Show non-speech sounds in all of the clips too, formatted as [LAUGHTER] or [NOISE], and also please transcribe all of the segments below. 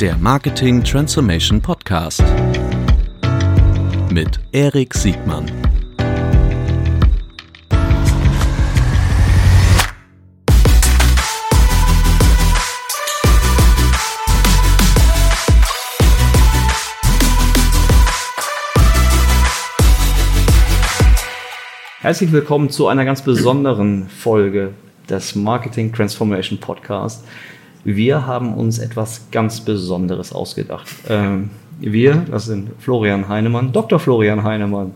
Der Marketing Transformation Podcast mit Erik Siegmann. Herzlich willkommen zu einer ganz besonderen Folge des Marketing Transformation Podcast. Wir haben uns etwas ganz Besonderes ausgedacht. Ähm, wir, das sind Florian Heinemann, Dr. Florian Heinemann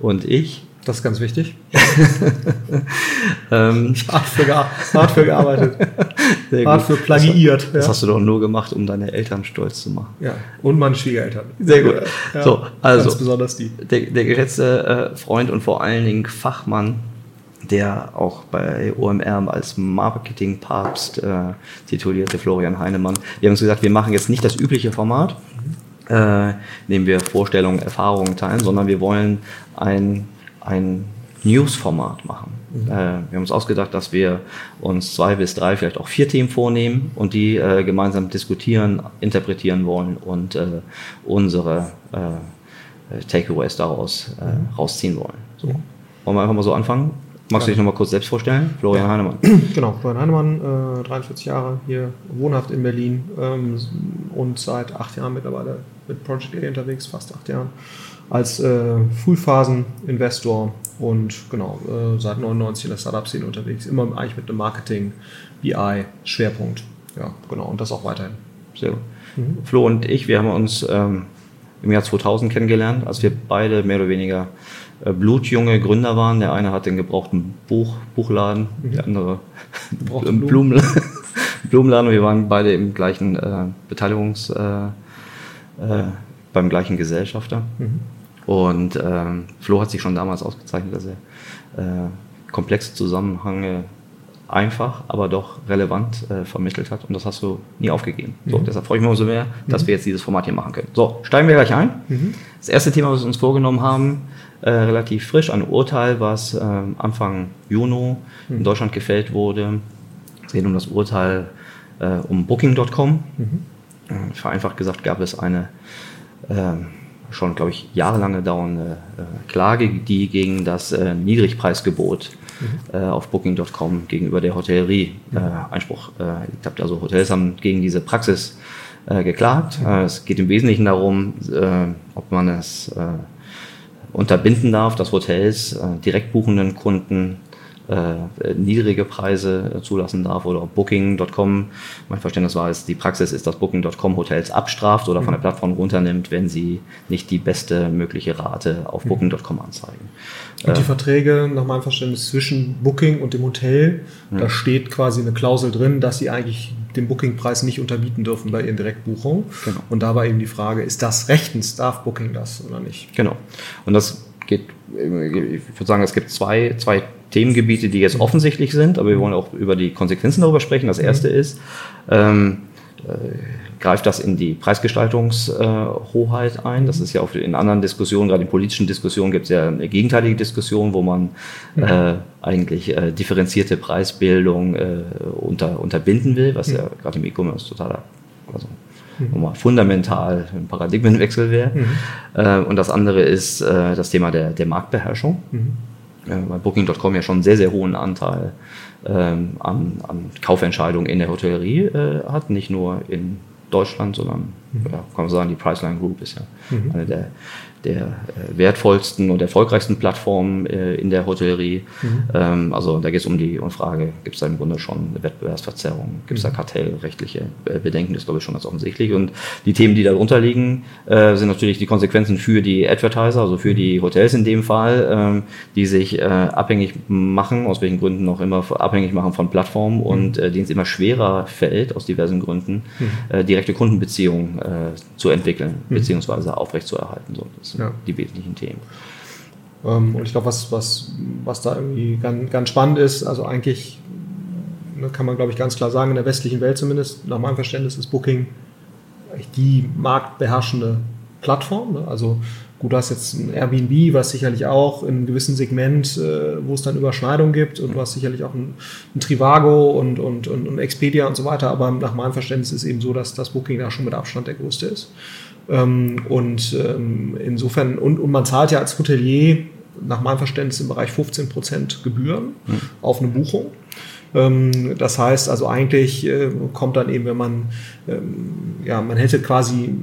und ich. Das ist ganz wichtig. [LAUGHS] ähm, hart, für hart für gearbeitet. [LAUGHS] hart für plagiiert. Das, das hast du doch nur gemacht, um deine Eltern stolz zu machen. Ja, und meine Schwiegereltern. Sehr gut. Ja, so, also, ganz besonders die. Der, der geschätzte äh, Freund und vor allen Dingen Fachmann der auch bei OMR als Marketing-Papst äh, titulierte Florian Heinemann. Wir haben uns gesagt, wir machen jetzt nicht das übliche Format, äh, in dem wir Vorstellungen, Erfahrungen teilen, sondern wir wollen ein, ein News-Format machen. Mhm. Äh, wir haben uns ausgedacht, dass wir uns zwei bis drei, vielleicht auch vier Themen vornehmen und die äh, gemeinsam diskutieren, interpretieren wollen und äh, unsere äh, Takeaways daraus äh, mhm. rausziehen wollen. So. Wollen wir einfach mal so anfangen? Magst du dich nochmal kurz selbst vorstellen? Florian Heinemann. [CLEARS THROAT] Genau, Florian Heinemann, äh, 43 Jahre, hier wohnhaft in Berlin ähm, und seit acht Jahren mittlerweile mit Project A unterwegs, fast acht Jahren, als äh, Frühphasen-Investor und genau, äh, seit 99 in der Startup-Szene unterwegs, immer eigentlich mit einem Marketing-BI-Schwerpunkt. Ja, genau, und das auch weiterhin. Sehr gut. Mhm. Flo und ich, wir haben uns ähm, im Jahr 2000 kennengelernt, als wir beide mehr oder weniger blutjunge Gründer waren. Der eine hat den gebrauchten Buch, Buchladen, mhm. der andere [LAUGHS] Blumen. [LAUGHS] Blumenladen. Wir waren beide im gleichen äh, Beteiligungs, äh, äh, beim gleichen Gesellschafter. Mhm. Und ähm, Flo hat sich schon damals ausgezeichnet, dass er äh, komplexe Zusammenhänge einfach, aber doch relevant äh, vermittelt hat. Und das hast du nie aufgegeben. So, mhm. Deshalb freue ich mich umso mehr, dass mhm. wir jetzt dieses Format hier machen können. So, steigen wir gleich ein. Mhm. Das erste Thema, was wir uns vorgenommen haben, äh, relativ frisch, ein Urteil, was äh, Anfang Juni in mhm. Deutschland gefällt wurde. Es geht um das Urteil äh, um Booking.com. Mhm. Äh, vereinfacht gesagt gab es eine ähm, schon, glaube ich, jahrelange dauernde äh, Klage, die gegen das äh, Niedrigpreisgebot mhm. auf Booking.com gegenüber der Hotellerie mhm. Einspruch erlegt hat. Also Hotels haben gegen diese Praxis geklagt. Mhm. es geht im Wesentlichen darum, ob man es unterbinden darf, dass Hotels äh, direkt buchenden Kunden äh, niedrige Preise äh, zulassen darf oder Booking.com. Mein Verständnis war es, die Praxis ist, dass Booking.com Hotels abstraft oder von der mhm. Plattform runternimmt, wenn sie nicht die beste mögliche Rate auf mhm. Booking.com anzeigen. Und die äh, Verträge, nach meinem Verständnis, zwischen Booking und dem Hotel, ja. da steht quasi eine Klausel drin, dass sie eigentlich den Bookingpreis nicht unterbieten dürfen bei ihren Direktbuchungen. Genau. Und da war eben die Frage, ist das rechtens, darf Booking das oder nicht? Genau. Und das geht, ich würde sagen, es gibt zwei, zwei Themengebiete, die jetzt offensichtlich sind, aber wir wollen auch über die Konsequenzen darüber sprechen. Das erste mhm. ist, ähm, äh, greift das in die Preisgestaltungshoheit äh, ein. Das ist ja auch in anderen Diskussionen, gerade in politischen Diskussionen gibt es ja eine gegenteilige Diskussion, wo man mhm. äh, eigentlich äh, differenzierte Preisbildung äh, unter, unterbinden will, was mhm. ja gerade im E-Commerce totaler also mhm. fundamental ein Paradigmenwechsel wäre. Mhm. Äh, und das andere ist äh, das Thema der, der Marktbeherrschung. Mhm. Äh, weil Booking.com ja schon einen sehr, sehr hohen Anteil ähm, an, an Kaufentscheidungen in der Hotellerie äh, hat, nicht nur in Deutschland, sondern mhm. ja, kann man sagen, die Priceline Group ist ja mhm. eine der der äh, wertvollsten und erfolgreichsten Plattformen äh, in der Hotellerie. Mhm. Ähm, also da geht es um die Frage, gibt es da im Grunde schon eine Wettbewerbsverzerrung, gibt es da mhm. kartellrechtliche äh, Bedenken, das glaube ich schon ganz offensichtlich. Und die Themen, die darunter liegen, äh, sind natürlich die Konsequenzen für die Advertiser, also für die. Hotels in dem Fall, ähm, die sich äh, abhängig machen, aus welchen Gründen noch immer abhängig machen von Plattformen mhm. und äh, denen es immer schwerer fällt, aus diversen Gründen, mhm. Direkte Kundenbeziehungen zu entwickeln, mhm. beziehungsweise aufrechtzuerhalten. So, das sind ja. die wesentlichen Themen. Ähm, und ich glaube, was, was, was da irgendwie ganz, ganz spannend ist, also eigentlich ne, kann man, glaube ich, ganz klar sagen, in der westlichen Welt zumindest, nach meinem Verständnis ist Booking die marktbeherrschende Plattform. Ne? Also Gut, du hast jetzt ein Airbnb, was sicherlich auch in einem gewissen Segment, äh, wo es dann Überschneidungen gibt und du hast sicherlich auch ein, ein Trivago und, und, und, und, Expedia und so weiter, aber nach meinem Verständnis ist es eben so, dass das Booking da schon mit Abstand der größte ist. Ähm, und ähm, insofern, und, und man zahlt ja als Hotelier nach meinem Verständnis im Bereich 15% Gebühren mhm. auf eine Buchung. Ähm, das heißt also eigentlich äh, kommt dann eben, wenn man, ähm, ja, man hätte quasi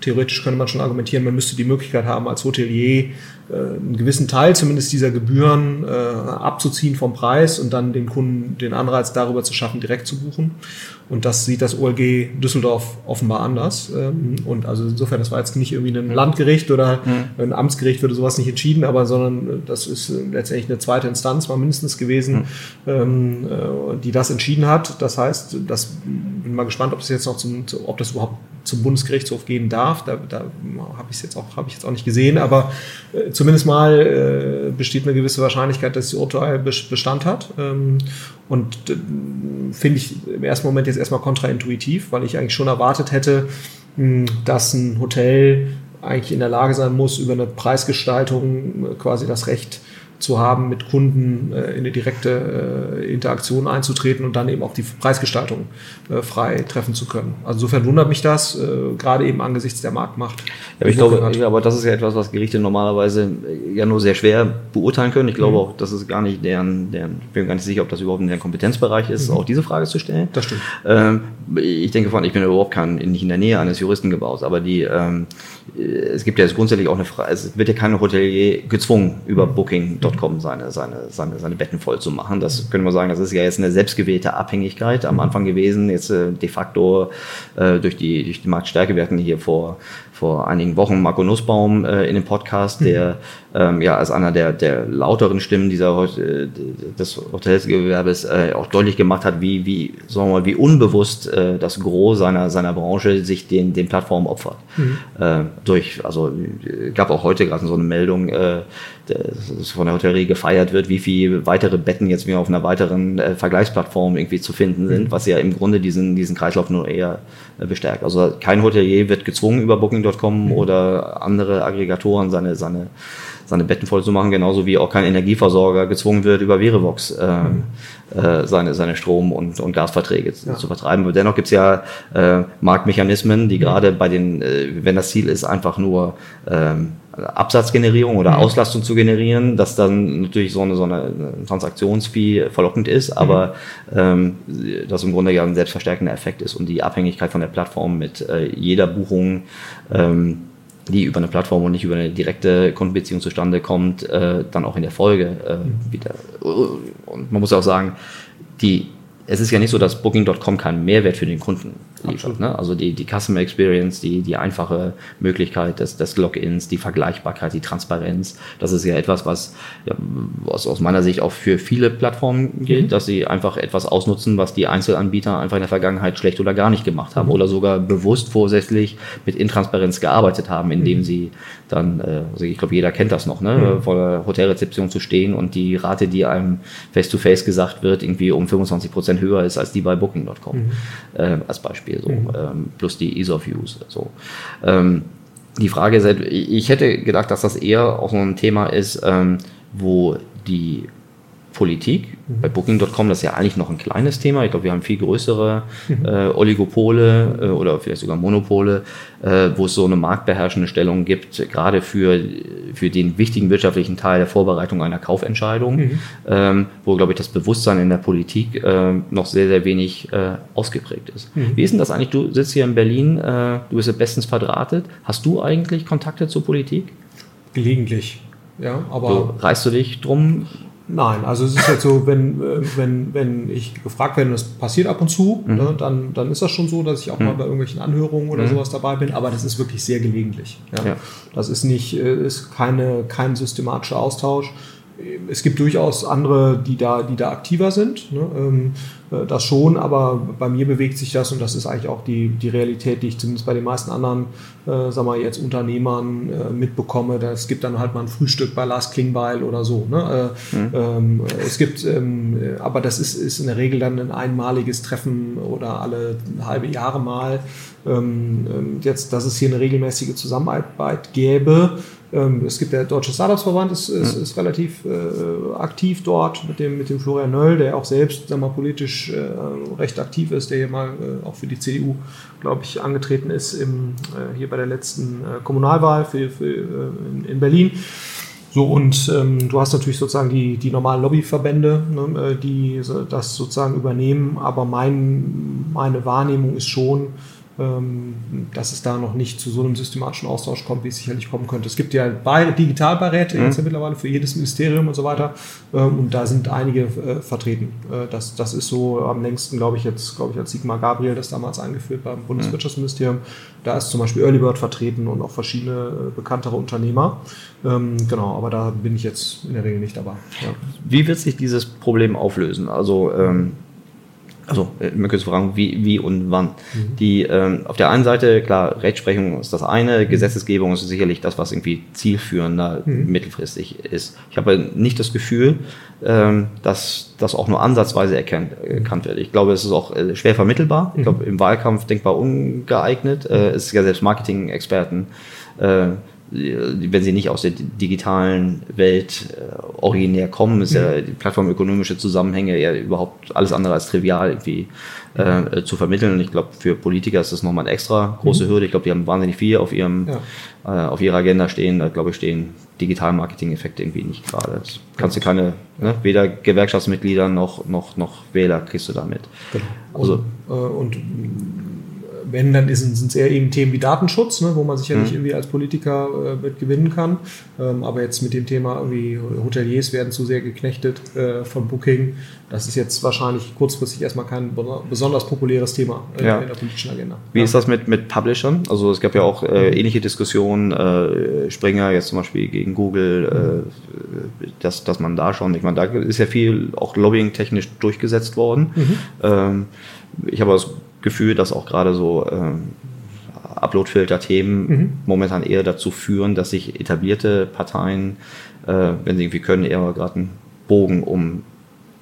theoretisch könnte man schon argumentieren, man müsste die Möglichkeit haben, als Hotelier äh, einen gewissen Teil zumindest dieser Gebühren äh, abzuziehen vom Preis und dann den Kunden den Anreiz darüber zu schaffen, direkt zu buchen. Und das sieht das OLG Düsseldorf offenbar anders. Ähm, und also insofern, das war jetzt nicht irgendwie ein Landgericht oder ein Amtsgericht würde sowas nicht entschieden, aber sondern das ist letztendlich eine zweite Instanz, mal mindestens gewesen, mhm. die das entschieden hat. Das heißt, das bin mal gespannt, ob es jetzt noch zum, ob das überhaupt zum Bundesgerichtshof gehen darf. Da, da habe ich es jetzt auch, ich jetzt auch nicht gesehen, aber äh, zumindest mal äh, besteht eine gewisse Wahrscheinlichkeit, dass das Urteil Bestand hat. Ähm, und äh, finde ich im ersten Moment jetzt erstmal kontraintuitiv, weil ich eigentlich schon erwartet hätte, mh, dass ein Hotel eigentlich in der Lage sein muss, über eine Preisgestaltung äh, quasi das Recht zu haben, mit Kunden äh, in eine direkte äh, Interaktion einzutreten und dann eben auch die Preisgestaltung äh, frei treffen zu können. Also insofern wundert mich das, äh, gerade eben angesichts der Marktmacht. Ja, aber ich glaube, hat. aber das ist ja etwas, was Gerichte normalerweise äh, ja nur sehr schwer beurteilen können. Ich glaube mhm. auch, das ist gar nicht deren, deren, ich bin gar nicht sicher, ob das überhaupt in deren Kompetenzbereich ist, mhm. auch diese Frage zu stellen. Das stimmt. Ähm, ich denke von, ich bin überhaupt kein, nicht in der Nähe eines Juristen gebaut, aber die, ähm, äh, es gibt ja jetzt grundsätzlich auch eine Frage, es wird ja kein Hotelier gezwungen, über mhm. Booking.com seine, seine, seine, seine Betten voll zu machen. Das könnte man sagen, das ist ja jetzt eine selbstgewählte Abhängigkeit am Anfang gewesen, jetzt äh, de facto äh, durch, die, durch die Marktstärke. Wir hatten hier vor vor einigen Wochen Marco Nussbaum äh, in dem Podcast, der mhm. ähm, ja als einer der, der lauteren Stimmen dieser äh, des Hotelsgewerbes äh, auch deutlich gemacht hat, wie, wie, sagen wir mal, wie unbewusst äh, das Gros seiner, seiner Branche sich den, den Plattformen opfert. Mhm. Äh, durch, also gab auch heute gerade so eine Meldung, äh, von der Hotellerie gefeiert wird, wie viele weitere Betten jetzt wieder auf einer weiteren äh, Vergleichsplattform irgendwie zu finden sind, mhm. was ja im Grunde diesen, diesen Kreislauf nur eher äh, bestärkt. Also kein Hotelier wird gezwungen, über Booking.com mhm. oder andere Aggregatoren seine, seine, seine Betten voll zu machen, genauso wie auch kein Energieversorger gezwungen wird, über Verivox äh, mhm. äh, seine, seine Strom- und, und Gasverträge ja. zu vertreiben. Aber dennoch gibt es ja äh, Marktmechanismen, die mhm. gerade bei den, äh, wenn das Ziel ist, einfach nur ähm, Absatzgenerierung oder mhm. Auslastung zu generieren, dass dann natürlich so eine, so eine Transaktionsfee verlockend ist, aber mhm. ähm, das im Grunde ja ein selbstverstärkender Effekt ist und die Abhängigkeit von der Plattform mit äh, jeder Buchung, ähm, die über eine Plattform und nicht über eine direkte Kundenbeziehung zustande kommt, äh, dann auch in der Folge äh, mhm. wieder. Und man muss auch sagen, die es ist ja nicht so, dass Booking.com keinen Mehrwert für den Kunden liefert. Ne? Also die, die Customer Experience, die, die einfache Möglichkeit des, des Logins, die Vergleichbarkeit, die Transparenz, das ist ja etwas, was, ja, was aus meiner Sicht auch für viele Plattformen gilt, mhm. dass sie einfach etwas ausnutzen, was die Einzelanbieter einfach in der Vergangenheit schlecht oder gar nicht gemacht haben mhm. oder sogar bewusst vorsätzlich mit Intransparenz gearbeitet haben, indem mhm. sie dann, äh, also ich glaube, jeder kennt das noch, ne? Mhm. vor der Hotelrezeption zu stehen und die Rate, die einem face-to-face -face gesagt wird, irgendwie um 25 Prozent höher ist als die bei Booking.com mhm. äh, als Beispiel, so mhm. ähm, plus die Ease of Use. So. Ähm, die Frage ist, halt, ich hätte gedacht, dass das eher auch so ein Thema ist, ähm, wo die Politik. Mhm. Bei Booking.com, das ist ja eigentlich noch ein kleines Thema. Ich glaube, wir haben viel größere mhm. äh, Oligopole äh, oder vielleicht sogar Monopole, äh, wo es so eine marktbeherrschende Stellung gibt, gerade für, für den wichtigen wirtschaftlichen Teil der Vorbereitung einer Kaufentscheidung, mhm. ähm, wo, glaube ich, das Bewusstsein in der Politik äh, noch sehr, sehr wenig äh, ausgeprägt ist. Mhm. Wie ist denn das eigentlich? Du sitzt hier in Berlin, äh, du bist ja bestens verdrahtet. Hast du eigentlich Kontakte zur Politik? Gelegentlich. Ja, aber. So, reißt du dich drum? Nein, also es ist jetzt so, wenn, äh, wenn, wenn ich gefragt werde, das passiert ab und zu, mhm. ne, dann, dann ist das schon so, dass ich auch mhm. mal bei irgendwelchen Anhörungen oder mhm. sowas dabei bin, aber das ist wirklich sehr gelegentlich. Ja. ja. Das ist nicht, äh, ist keine, kein systematischer Austausch. Es gibt durchaus andere, die da, die da aktiver sind. Ne? Ähm, äh, das schon, aber bei mir bewegt sich das und das ist eigentlich auch die, die Realität, die ich zumindest bei den meisten anderen, äh, sagen wir jetzt Unternehmern äh, mitbekomme. Es gibt dann halt mal ein Frühstück bei Lars Klingbeil oder so. Ne? Äh, mhm. ähm, es gibt, ähm, aber das ist, ist in der Regel dann ein einmaliges Treffen oder alle halbe Jahre mal. Ähm, ähm jetzt, dass es hier eine regelmäßige Zusammenarbeit gäbe, ähm, es gibt der Deutsche Startups-Verband, ist, ist, ist relativ äh, aktiv dort mit dem, mit dem Florian Nöll, der auch selbst sagen wir, politisch äh, recht aktiv ist, der hier mal äh, auch für die CDU, glaube ich, angetreten ist im, äh, hier bei der letzten Kommunalwahl für, für in, in, Berlin. So, und ähm, du hast natürlich sozusagen die, die normalen Lobbyverbände, ne, die das sozusagen übernehmen, aber mein, meine Wahrnehmung ist schon, dass es da noch nicht zu so einem systematischen Austausch kommt, wie es sicherlich kommen könnte. Es gibt ja Digitalbeiräte mhm. jetzt ja mittlerweile für jedes Ministerium und so weiter ähm, und da sind einige äh, vertreten. Äh, das, das ist so am längsten, glaube ich, jetzt, glaube ich, als Sigmar Gabriel das damals eingeführt beim Bundeswirtschaftsministerium. Da ist zum Beispiel Earlybird vertreten und auch verschiedene äh, bekanntere Unternehmer. Ähm, genau, aber da bin ich jetzt in der Regel nicht dabei. Ja. Wie wird sich dieses Problem auflösen? Also ähm also man könnte fragen, wie, wie und wann. Mhm. Die ähm, auf der einen Seite, klar, Rechtsprechung ist das eine, mhm. Gesetzesgebung ist sicherlich das, was irgendwie zielführender mhm. mittelfristig ist. Ich habe nicht das Gefühl, ähm, dass das auch nur ansatzweise erkannt, erkannt wird. Ich glaube, es ist auch äh, schwer vermittelbar. Ich mhm. glaube, im Wahlkampf denkbar ungeeignet. Äh, es ist ja selbst Marketing-Experten äh, wenn sie nicht aus der digitalen Welt äh, originär kommen, ist ja mhm. die plattformökonomische Zusammenhänge ja überhaupt alles andere als trivial irgendwie äh, äh, zu vermitteln. Und ich glaube, für Politiker ist das nochmal eine extra große mhm. Hürde. Ich glaube, die haben wahnsinnig viel auf ihrem ja. äh, auf ihrer Agenda stehen. Da glaube ich stehen Digital-Marketing-Effekte irgendwie nicht gerade. Das kannst du keine, ne, weder Gewerkschaftsmitglieder noch, noch, noch Wähler kriegst du damit. Genau. Also, und, äh, und wenn, dann sind es eher eben Themen wie Datenschutz, ne, wo man sicherlich mhm. irgendwie als Politiker äh, mit gewinnen kann. Ähm, aber jetzt mit dem Thema irgendwie Hoteliers werden zu sehr geknechtet äh, von Booking. Das ist jetzt wahrscheinlich kurzfristig erstmal kein besonders populäres Thema äh, ja. in der politischen Agenda. Wie ja. ist das mit, mit Publishern? Also es gab ja auch äh, ähnliche Diskussionen, äh, Springer jetzt zum Beispiel gegen Google, äh, dass, dass man da schon, ich meine, da ist ja viel auch lobbying-technisch durchgesetzt worden. Mhm. Ähm, ich habe das Gefühl, dass auch gerade so ähm, Upload-Filter-Themen mhm. momentan eher dazu führen, dass sich etablierte Parteien, äh, wenn sie irgendwie können, eher gerade einen Bogen um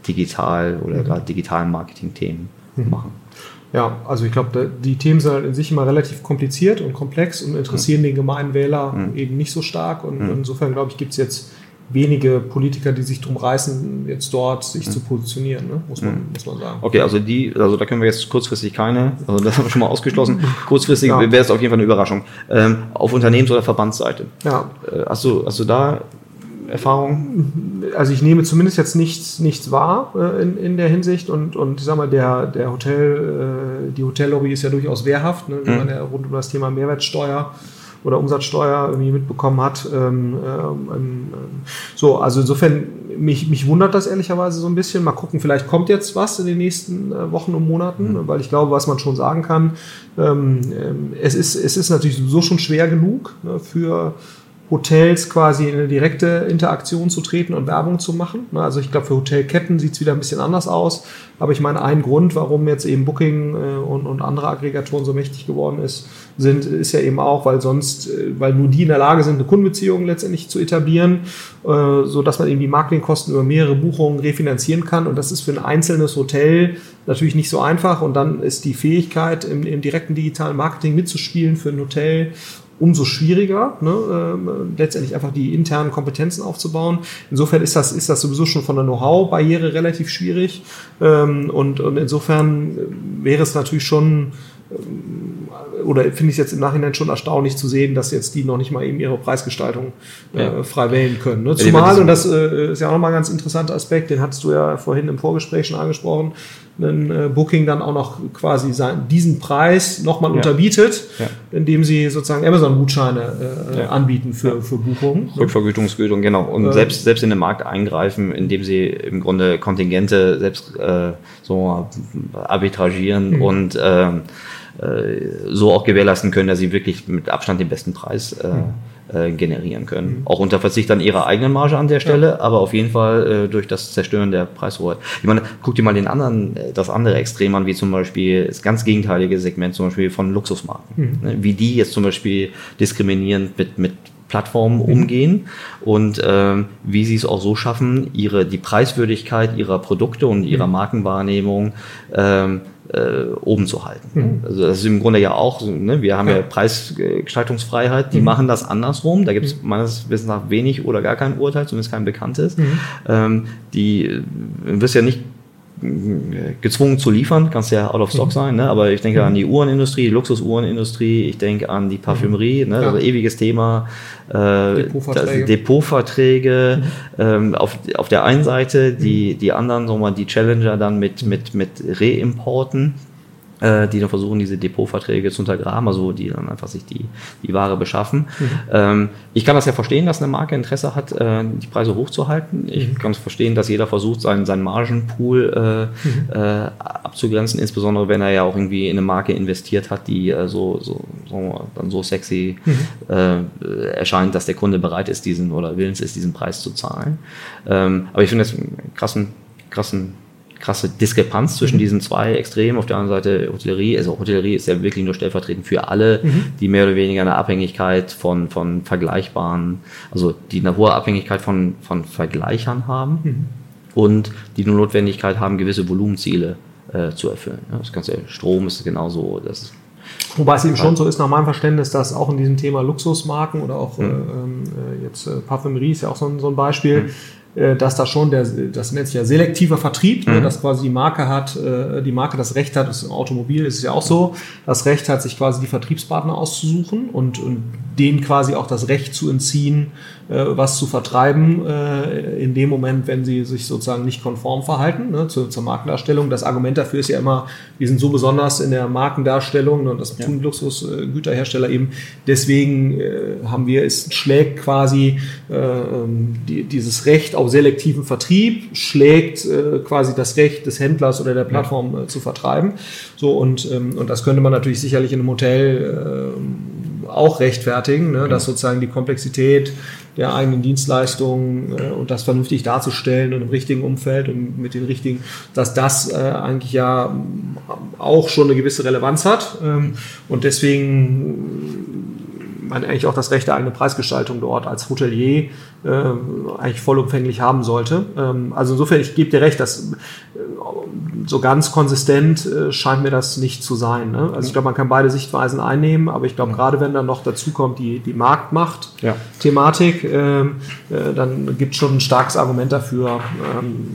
digital oder mhm. gerade digitalen Marketing-Themen mhm. machen. Ja, also ich glaube, die Themen sind halt in sich immer relativ kompliziert und komplex und interessieren mhm. den gemeinen Wähler mhm. eben nicht so stark. Und mhm. insofern, glaube ich, gibt es jetzt wenige Politiker, die sich drum reißen, jetzt dort sich mhm. zu positionieren, ne? muss, man, mhm. muss man sagen. Okay, also die, also da können wir jetzt kurzfristig keine, also das haben wir schon mal ausgeschlossen. [LAUGHS] Kurzfristig ja. wäre es auf jeden Fall eine Überraschung. Ähm, auf Unternehmens- oder Verbandsseite. Ja. Äh, hast, du, hast du da Erfahrung? Also ich nehme zumindest jetzt nichts, nichts wahr äh, in, in der Hinsicht und, und ich sag mal, der, der Hotel, äh, die Hotellobby ist ja durchaus wehrhaft, ne, wenn mhm. man ja rund um das Thema Mehrwertsteuer oder Umsatzsteuer irgendwie mitbekommen hat. Ähm, ähm, ähm, so, also insofern, mich, mich wundert das ehrlicherweise so ein bisschen. Mal gucken, vielleicht kommt jetzt was in den nächsten äh, Wochen und Monaten, mhm. weil ich glaube, was man schon sagen kann, ähm, ähm, es, ist, es ist natürlich so schon schwer genug ne, für Hotels quasi in eine direkte Interaktion zu treten und Werbung zu machen. Also ich glaube, für Hotelketten sieht es wieder ein bisschen anders aus. Aber ich meine, ein Grund, warum jetzt eben Booking äh, und, und andere Aggregatoren so mächtig geworden ist, sind, ist ja eben auch, weil sonst, äh, weil nur die in der Lage sind, eine Kundenbeziehung letztendlich zu etablieren, äh, so dass man eben die Marketingkosten über mehrere Buchungen refinanzieren kann. Und das ist für ein einzelnes Hotel natürlich nicht so einfach. Und dann ist die Fähigkeit, im, im direkten digitalen Marketing mitzuspielen für ein Hotel umso schwieriger, ne, äh, letztendlich einfach die internen Kompetenzen aufzubauen. Insofern ist das, ist das sowieso schon von der Know-how-Barriere relativ schwierig. Ähm, und, und insofern wäre es natürlich schon ähm, oder finde ich es jetzt im Nachhinein schon erstaunlich zu sehen, dass jetzt die noch nicht mal eben ihre Preisgestaltung äh, ja. frei wählen können. Ne? Zumal, und das äh, ist ja auch nochmal ein ganz interessanter Aspekt, den hattest du ja vorhin im Vorgespräch schon angesprochen, ein äh, Booking dann auch noch quasi sein, diesen Preis nochmal ja. unterbietet, ja. indem sie sozusagen Amazon-Gutscheine äh, anbieten für, für Buchungen. Rückvergütungsgütung, genau. Und äh, selbst, selbst in den Markt eingreifen, indem sie im Grunde Kontingente selbst äh, so arbitragieren mhm. und ähm, so auch gewährleisten können, dass sie wirklich mit Abstand den besten Preis äh, generieren können. Mhm. Auch unter Verzicht an ihrer eigenen Marge an der Stelle, ja. aber auf jeden Fall äh, durch das Zerstören der Preishoheit. Ich meine, guck dir mal den anderen, äh, das andere Extrem an, wie zum Beispiel das ganz gegenteilige Segment zum Beispiel von Luxusmarken. Mhm. Wie die jetzt zum Beispiel diskriminierend mit, mit Plattformen mhm. umgehen und ähm, wie sie es auch so schaffen, ihre die Preiswürdigkeit ihrer Produkte und ihrer mhm. Markenwahrnehmung ähm, äh, oben zu halten. Mhm. Also das ist im Grunde ja auch, so, ne? wir haben ja, ja Preisgestaltungsfreiheit, die mhm. machen das andersrum. Da gibt es mhm. meines Wissens nach wenig oder gar kein Urteil, zumindest kein bekanntes. Mhm. Ähm, die äh, wirst ja nicht gezwungen zu liefern, kannst ja out of stock mhm. sein, ne? aber ich denke an die Uhrenindustrie, die Luxusuhrenindustrie, ich denke an die Parfümerie, ne? Ja. also ewiges Thema, äh, Depotverträge, Depotverträge mhm. ähm, auf, auf der einen Seite, die, die anderen, wir mal, die Challenger dann mit, mit, mit Reimporten, äh, die dann versuchen, diese Depotverträge zu untergraben, also die dann einfach sich die, die Ware beschaffen. Mhm. Ähm, ich kann das ja verstehen, dass eine Marke Interesse hat, äh, die Preise hochzuhalten. Ich mhm. kann es verstehen, dass jeder versucht, seinen, seinen Margenpool äh, mhm. äh, abzugrenzen, insbesondere wenn er ja auch irgendwie in eine Marke investiert hat, die äh, so, so, so, dann so sexy mhm. äh, erscheint, dass der Kunde bereit ist, diesen oder willens ist, diesen Preis zu zahlen. Ähm, aber ich finde das einen krassen, krassen krasse Diskrepanz zwischen mhm. diesen zwei Extremen. Auf der anderen Seite Hotellerie, also Hotellerie ist ja wirklich nur stellvertretend für alle, mhm. die mehr oder weniger eine Abhängigkeit von, von vergleichbaren, also die eine hohe Abhängigkeit von, von Vergleichern haben mhm. und die nur Notwendigkeit haben, gewisse Volumenziele äh, zu erfüllen. Ja, das ganze Strom ist genauso, das Wobei es eben schon so ist, nach meinem Verständnis, dass auch in diesem Thema Luxusmarken oder auch mhm. äh, ähm, äh, jetzt äh, Parfümerie ist ja auch so ein, so ein Beispiel, mhm. Äh, dass da schon der, das nennt sich ja selektiver Vertrieb, ne, mhm. ne, dass quasi die Marke hat, äh, die Marke das Recht hat, das im Automobil ist es ja auch so, das Recht hat, sich quasi die Vertriebspartner auszusuchen und, und denen quasi auch das Recht zu entziehen, was zu vertreiben, äh, in dem Moment, wenn sie sich sozusagen nicht konform verhalten ne, zur, zur Markendarstellung. Das Argument dafür ist ja immer, wir sind so besonders in der Markendarstellung und das tun ja. Luxusgüterhersteller eben. Deswegen äh, haben wir, es schlägt quasi äh, ähm, die, dieses Recht auf selektiven Vertrieb, schlägt äh, quasi das Recht des Händlers oder der Plattform ja. Äh, zu vertreiben. So und, ähm, und das könnte man natürlich sicherlich in einem Hotel auch rechtfertigen, ne, dass sozusagen die Komplexität der eigenen Dienstleistungen äh, und das vernünftig darzustellen und im richtigen Umfeld und mit den richtigen, dass das äh, eigentlich ja auch schon eine gewisse Relevanz hat. Ähm, und deswegen man eigentlich auch das Recht der eigenen Preisgestaltung dort als Hotelier äh, eigentlich vollumfänglich haben sollte. Ähm, also insofern, ich gebe dir recht, dass äh, so ganz konsistent äh, scheint mir das nicht zu sein. Ne? Also ich glaube, man kann beide Sichtweisen einnehmen, aber ich glaube, gerade wenn dann noch dazu kommt die, die Marktmacht-Thematik, ja. ähm, äh, dann gibt es schon ein starkes Argument dafür, ähm,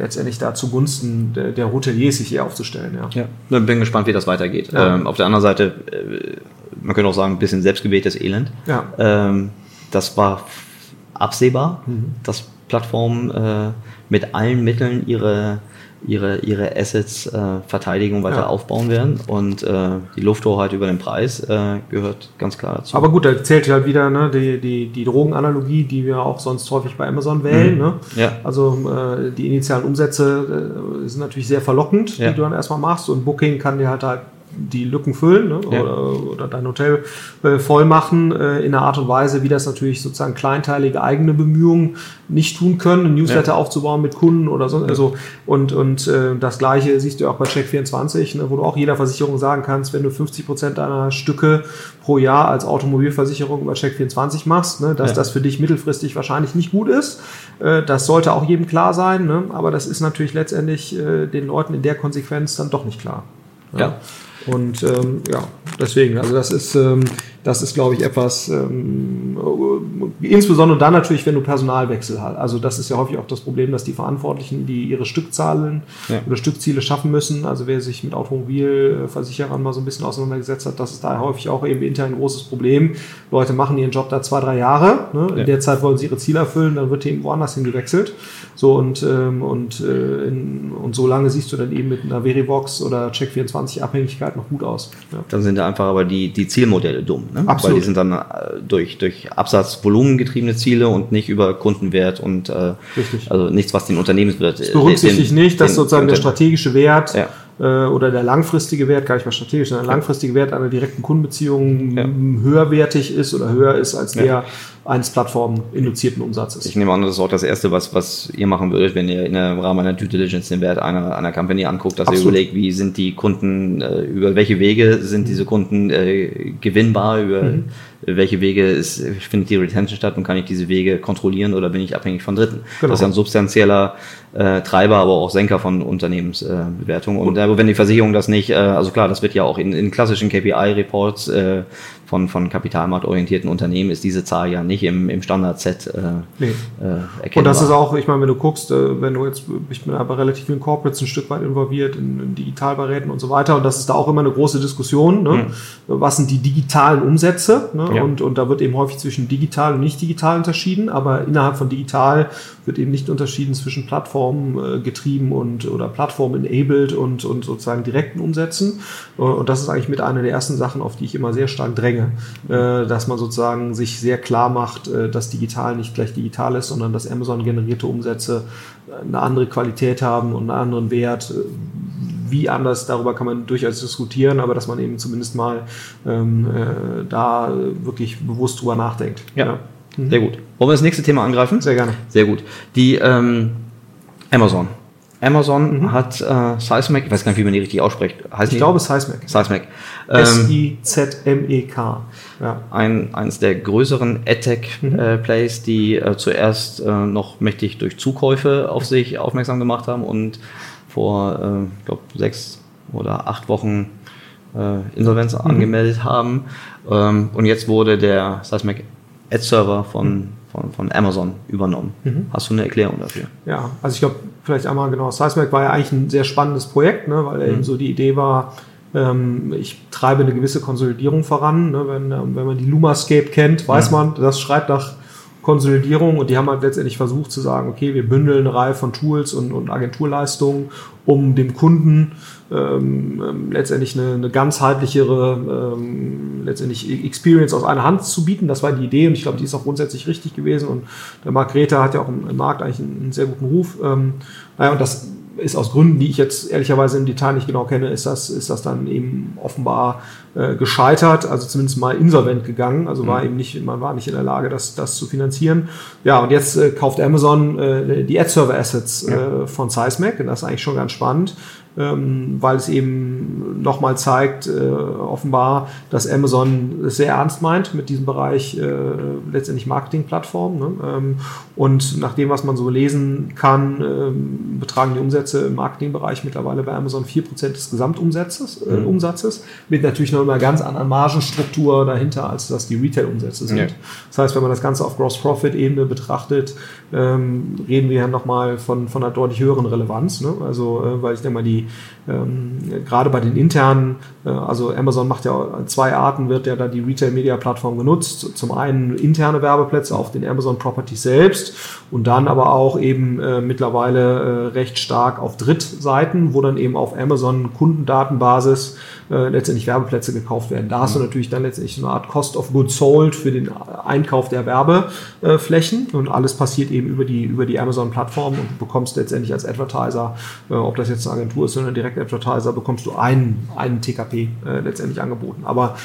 letztendlich da zugunsten der, der Hoteliers sich hier aufzustellen. Ja. ja, bin gespannt, wie das weitergeht. Ja. Ähm, auf der anderen Seite, äh, man könnte auch sagen, ein bisschen selbstgewähltes Elend. Ja. Ähm, das war absehbar, mhm. dass Plattformen äh, mit allen Mitteln ihre ihre, ihre Assets äh, verteidigen und weiter ja. aufbauen werden. Und äh, die Lufthoheit über den Preis äh, gehört ganz klar dazu. Aber gut, da zählt halt wieder ne, die, die, die Drogenanalogie, die wir auch sonst häufig bei Amazon wählen. Mhm. Ne? Ja. Also äh, die initialen Umsätze äh, sind natürlich sehr verlockend, ja. die du dann erstmal machst. Und Booking kann dir halt halt die Lücken füllen ne? ja. oder, oder, dein Hotel äh, voll machen äh, in einer Art und Weise, wie das natürlich sozusagen kleinteilige eigene Bemühungen nicht tun können, ein Newsletter ja. aufzubauen mit Kunden oder so. Also, und und äh, das Gleiche siehst du auch bei Check24, ne, wo du auch jeder Versicherung sagen kannst, wenn du 50 Prozent deiner Stücke pro Jahr als Automobilversicherung über Check24 machst, ne, dass ja. das für dich mittelfristig wahrscheinlich nicht gut ist. Äh, das sollte auch jedem klar sein, ne? aber das ist natürlich letztendlich äh, den Leuten in der Konsequenz dann doch nicht klar. ja. Und ähm, ja, deswegen, also das ist, ähm, das ist, glaube ich, etwas, ähm, insbesondere dann natürlich, wenn du Personalwechsel hast. Also das ist ja häufig auch das Problem, dass die Verantwortlichen, die ihre Stückzahlen ja. oder Stückziele schaffen müssen, also wer sich mit Automobilversicherern mal so ein bisschen auseinandergesetzt hat, das ist da häufig auch eben intern ein großes Problem. Leute machen ihren Job da zwei, drei Jahre, ne? in ja. der Zeit wollen sie ihre Ziele erfüllen, dann wird eben woanders hingewechselt. So und, ähm, und, äh, in, und so lange siehst du dann eben mit einer Verivox oder Check24 Abhängigkeit noch gut aus. Ja. Dann sind da einfach aber die, die Zielmodelle dumm. Ne? Absolut. Weil die sind dann äh, durch, durch Absatzvolumen getriebene Ziele und nicht über Kundenwert und äh, Richtig. also nichts, was den Unternehmenswert. Es berücksichtigt den, nicht, dass sozusagen der strategische Wert ja äh, oder der langfristige Wert, gar nicht mal strategisch, sondern der langfristige Wert einer direkten Kundenbeziehung ja. höherwertig ist oder höher ist als der ja. Eines plattforminduzierten Umsatzes. Ich nehme an, das ist auch das Erste, was, was ihr machen würdet, wenn ihr im Rahmen einer Due Diligence den Wert einer, einer Company anguckt, dass Absolut. ihr überlegt, wie sind die Kunden, äh, über welche Wege sind diese Kunden äh, gewinnbar, über mhm welche Wege ist, findet die Retention statt und kann ich diese Wege kontrollieren oder bin ich abhängig von Dritten? Genau. Das ist ein substanzieller äh, Treiber, aber auch Senker von Unternehmensbewertungen. Äh, und äh, wenn die Versicherung das nicht, äh, also klar, das wird ja auch in, in klassischen KPI-Reports äh, von, von kapitalmarktorientierten Unternehmen ist diese Zahl ja nicht im, im Standard-Set äh, nee. äh, erkennbar. Und das ist auch, ich meine, wenn du guckst, äh, wenn du jetzt, ich bin aber relativ vielen Corporates ein Stück weit involviert in, in Digitalberäten und so weiter und das ist da auch immer eine große Diskussion. Ne? Mhm. Was sind die digitalen Umsätze? Ne? Ja. Und, und da wird eben häufig zwischen digital und nicht digital unterschieden, aber innerhalb von digital wird eben nicht unterschieden zwischen Plattformen äh, getrieben und oder Plattform enabled und, und sozusagen direkten Umsätzen. Äh, und das ist eigentlich mit einer der ersten Sachen, auf die ich immer sehr stark dränge, äh, dass man sozusagen sich sehr klar macht, dass digital nicht gleich digital ist, sondern dass Amazon generierte Umsätze eine andere Qualität haben und einen anderen Wert. Wie anders, darüber kann man durchaus diskutieren, aber dass man eben zumindest mal ähm, äh, da wirklich bewusst drüber nachdenkt. ja. ja. Mhm. Sehr gut. Wollen wir das nächste Thema angreifen? Sehr gerne. Sehr gut. Die ähm, Amazon. Amazon mhm. hat äh, Seismic, ich weiß gar nicht, wie man die richtig ausspricht. Heißt ich die? glaube Seismic. Seismic. Ähm, S-I-Z-M-E-K. Ja. Ein, eines der größeren AdTech-Plays, mhm. äh, die äh, zuerst äh, noch mächtig durch Zukäufe auf sich aufmerksam gemacht haben und vor, äh, ich glaube, sechs oder acht Wochen äh, Insolvenz mhm. angemeldet haben. Ähm, und jetzt wurde der Seismic Ad-Server von, von, von Amazon übernommen. Mhm. Hast du eine Erklärung dafür? Ja, also ich glaube, vielleicht einmal genau, Seismic war ja eigentlich ein sehr spannendes Projekt, ne, weil mhm. eben so die Idee war, ähm, ich treibe eine gewisse Konsolidierung voran. Ne, wenn, ähm, wenn man die Lumascape kennt, weiß ja. man, das schreit nach Konsolidierung und die haben halt letztendlich versucht zu sagen, okay, wir bündeln eine Reihe von Tools und, und Agenturleistungen, um dem Kunden ähm, ähm, letztendlich eine, eine ganzheitlichere ähm, letztendlich Experience aus einer Hand zu bieten. Das war die Idee und ich glaube, die ist auch grundsätzlich richtig gewesen und der Marc Greta hat ja auch im, im Markt eigentlich einen, einen, sehr guten Ruf. Ähm, naja, und das ist aus Gründen, die ich jetzt ehrlicherweise im Detail nicht genau kenne, ist das, ist das dann eben offenbar äh, gescheitert, also zumindest mal insolvent gegangen. Also war mhm. eben nicht, man war nicht in der Lage, das, das zu finanzieren. Ja, und jetzt äh, kauft Amazon äh, die Ad-Server-Assets ja. Äh, von Seismic und das ist eigentlich schon ganz spannend ähm, weil es eben nochmal zeigt, äh, offenbar, dass Amazon es sehr ernst meint mit diesem Bereich äh, letztendlich Marketingplattform. Ne? Ähm, und nach dem, was man so lesen kann, ähm, betragen die Umsätze im Marketingbereich mittlerweile bei Amazon 4% des Gesamtumsatzes, äh, mhm. Umsatzes, mit natürlich noch einer ganz anderen Margenstruktur dahinter, als das die Retail-Umsätze sind. Ja. Das heißt, wenn man das Ganze auf Gross-Profit-Ebene betrachtet, ähm, reden wir ja nochmal von, von einer deutlich höheren Relevanz. Ne? Also, äh, weil ich denke mal, die ähm, gerade bei den internen, äh, also Amazon macht ja zwei Arten, wird ja da die Retail-Media-Plattform genutzt. Zum einen interne Werbeplätze auf den Amazon Properties selbst und dann aber auch eben äh, mittlerweile äh, recht stark auf Drittseiten, wo dann eben auf Amazon Kundendatenbasis äh, letztendlich Werbeplätze gekauft werden. Da hast du mhm. natürlich dann letztendlich so eine Art Cost of Goods Sold für den Einkauf der Werbeflächen und alles passiert eben über die, über die Amazon-Plattform und du bekommst letztendlich als Advertiser, äh, ob das jetzt eine Agentur ist oder ein Direct-Advertiser, bekommst du einen, einen TKP äh, letztendlich angeboten. Aber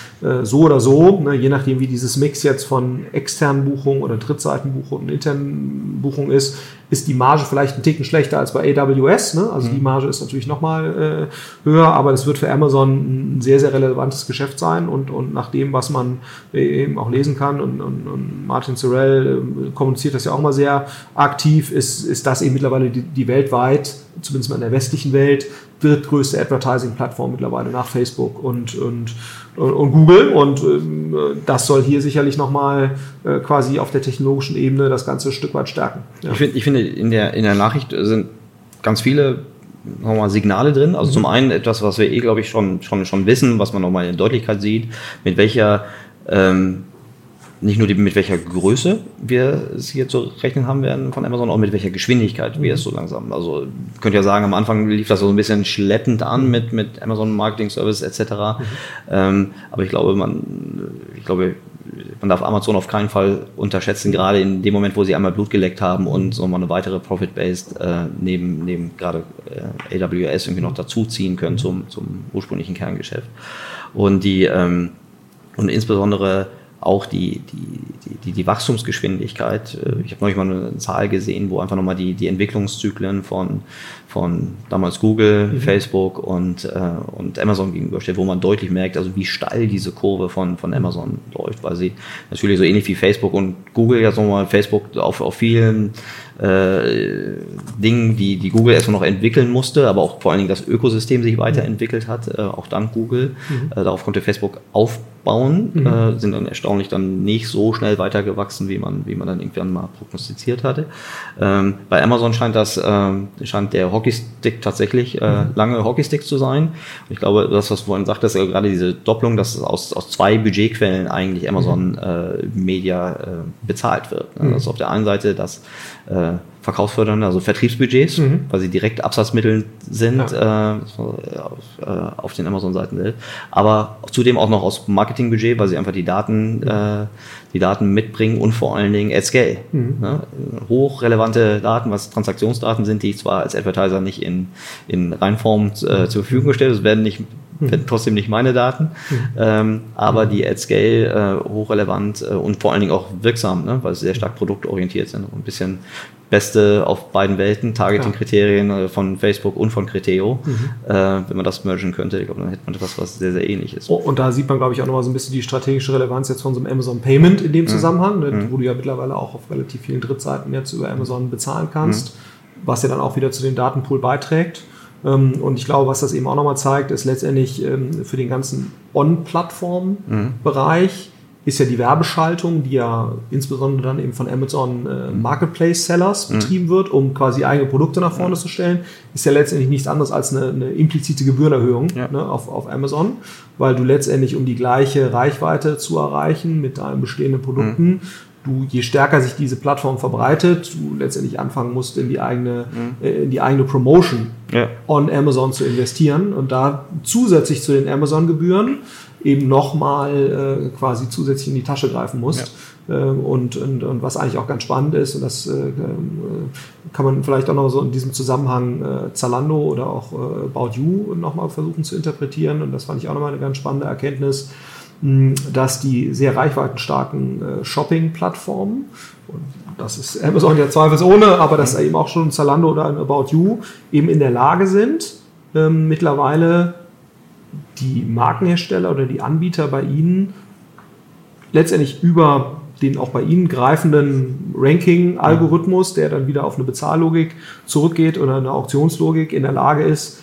so oder so, ne, je nachdem wie dieses Mix jetzt von externen Buchungen oder Drittseitenbuchungen und internen Buchungen ist, ist die Marge vielleicht ein Ticken schlechter als bei AWS. Ne? Also mhm. die Marge ist natürlich nochmal äh, höher, aber das wird für Amazon ein sehr, sehr relevantes Geschäft sein. Und, und nach dem, was man eben auch lesen kann, und, und, und Martin Sorrell äh, kommuniziert das ja auch mal sehr aktiv, ist, ist das eben mittlerweile die, die weltweit, zumindest mal in der westlichen Welt, drittgrößte Advertising-Plattform mittlerweile nach Facebook und, und, und Google. Und ähm, das soll hier sicherlich nochmal äh, quasi auf der technologischen Ebene das Ganze ein Stück weit stärken. Ja. Ich, find, ich finde, in der, in der Nachricht sind ganz viele mal, Signale drin. Also mhm. zum einen etwas, was wir eh, glaube ich, schon, schon, schon wissen, was man nochmal in Deutlichkeit sieht, mit welcher ähm, nicht nur die, mit welcher Größe wir es hier zu rechnen haben werden von Amazon, auch mit welcher Geschwindigkeit wir es so langsam. Also könnt ihr sagen, am Anfang lief das so ein bisschen schleppend an mit, mit Amazon Marketing Service etc. Mhm. Ähm, aber ich glaube, man, ich glaube, man darf Amazon auf keinen Fall unterschätzen, gerade in dem Moment, wo sie einmal Blut geleckt haben und so mal eine weitere Profit-Based äh, neben, neben gerade äh, AWS irgendwie noch dazuziehen können zum, zum ursprünglichen Kerngeschäft. Und die ähm, und insbesondere auch die, die, die, die Wachstumsgeschwindigkeit. Äh, ich habe neulich mal eine Zahl gesehen, wo einfach nochmal die, die Entwicklungszyklen von, von damals Google, mhm. Facebook und, äh, und Amazon gegenübersteht, wo man deutlich merkt, also wie steil diese Kurve von, von Amazon läuft, weil sie natürlich so ähnlich wie Facebook und Google ja so mal Facebook auf, auf vielen äh, Dingen, die, die Google erstmal noch entwickeln musste, aber auch vor allen Dingen das Ökosystem sich weiterentwickelt hat, äh, auch dank Google. Mhm. Äh, darauf konnte Facebook aufbauen, mhm. äh, sind dann erstaunlich dann nicht so schnell weitergewachsen, wie man, wie man dann irgendwann mal prognostiziert hatte. Ähm, bei Amazon scheint das, ähm, scheint der Hockeystick tatsächlich äh, mhm. lange Hockeystick zu sein. Und ich glaube, das, was du vorhin sagtest, äh, gerade diese Doppelung, dass aus, aus zwei Budgetquellen eigentlich Amazon mhm. äh, Media äh, bezahlt wird. Ne? Mhm. Also auf der einen Seite das äh, verkaufsfördernde, also Vertriebsbudgets, mhm. weil sie direkt Absatzmittel sind ja. äh, auf, auf, den Amazon-Seiten selbst. Aber zudem auch noch aus Marketingbudget, weil sie einfach die Daten, mhm. äh, die Daten mitbringen und vor allen Dingen at scale. Mhm. Ne? Hochrelevante Daten, was Transaktionsdaten sind, die zwar als Advertiser nicht in, in Reinform äh, zur Verfügung gestellt, es werden nicht mhm. trotzdem nicht meine Daten, mhm. ähm, aber die at scale äh, hochrelevant äh, und vor allen Dingen auch wirksam, ne? weil sie sehr stark produktorientiert sind. Ein bisschen Beste auf beiden Welten, Targeting-Kriterien äh, von Facebook und von Criteo. Mhm. Äh, wenn man das mergen könnte, ich glaube, dann hätte man etwas, was sehr, sehr ähnlich ist. Oh, und da sieht man, glaube ich, auch nochmal so ein bisschen die strategische Relevanz jetzt von so einem Amazon Payment in dem mhm. Zusammenhang, ne, mhm. wo du ja mittlerweile auch auf relativ vielen Drittseiten jetzt über Amazon bezahlen kannst, mhm. was ja dann auch wieder zu dem Datenpool beiträgt. Ähm, und ich glaube, was das eben auch nochmal zeigt, ist letztendlich ähm, für den ganzen On-Plattform-Bereich ist ja die Werbeschaltung, die ja insbesondere dann eben von Amazon äh, Marketplace Sellers mhm. betrieben wird, um quasi eigene Produkte nach vorne mhm. zu stellen, ist ja letztendlich nichts anderes als eine, eine implizite Gebührenerhöhung ja. ne, auf, auf Amazon, weil du letztendlich, um die gleiche Reichweite zu erreichen mit deinen bestehenden Produkten, mhm du, je stärker sich diese Plattform verbreitet, du letztendlich anfangen musst, in die eigene, mhm. äh, in die eigene Promotion ja. on Amazon zu investieren und da zusätzlich zu den Amazon-Gebühren eben nochmal äh, quasi zusätzlich in die Tasche greifen musst. Ja. Ähm, und, und, und was eigentlich auch ganz spannend ist, und das äh, kann man vielleicht auch noch so in diesem Zusammenhang äh, Zalando oder auch äh, About You nochmal versuchen zu interpretieren. Und das fand ich auch nochmal eine ganz spannende Erkenntnis dass die sehr reichweitenstarken äh, Shopping-Plattformen, und das ist Amazon ja zweifelsohne, aber dass eben auch schon Zalando oder About You eben in der Lage sind, ähm, mittlerweile die Markenhersteller oder die Anbieter bei ihnen letztendlich über den auch bei Ihnen greifenden Ranking-Algorithmus, der dann wieder auf eine Bezahllogik zurückgeht oder eine Auktionslogik in der Lage ist,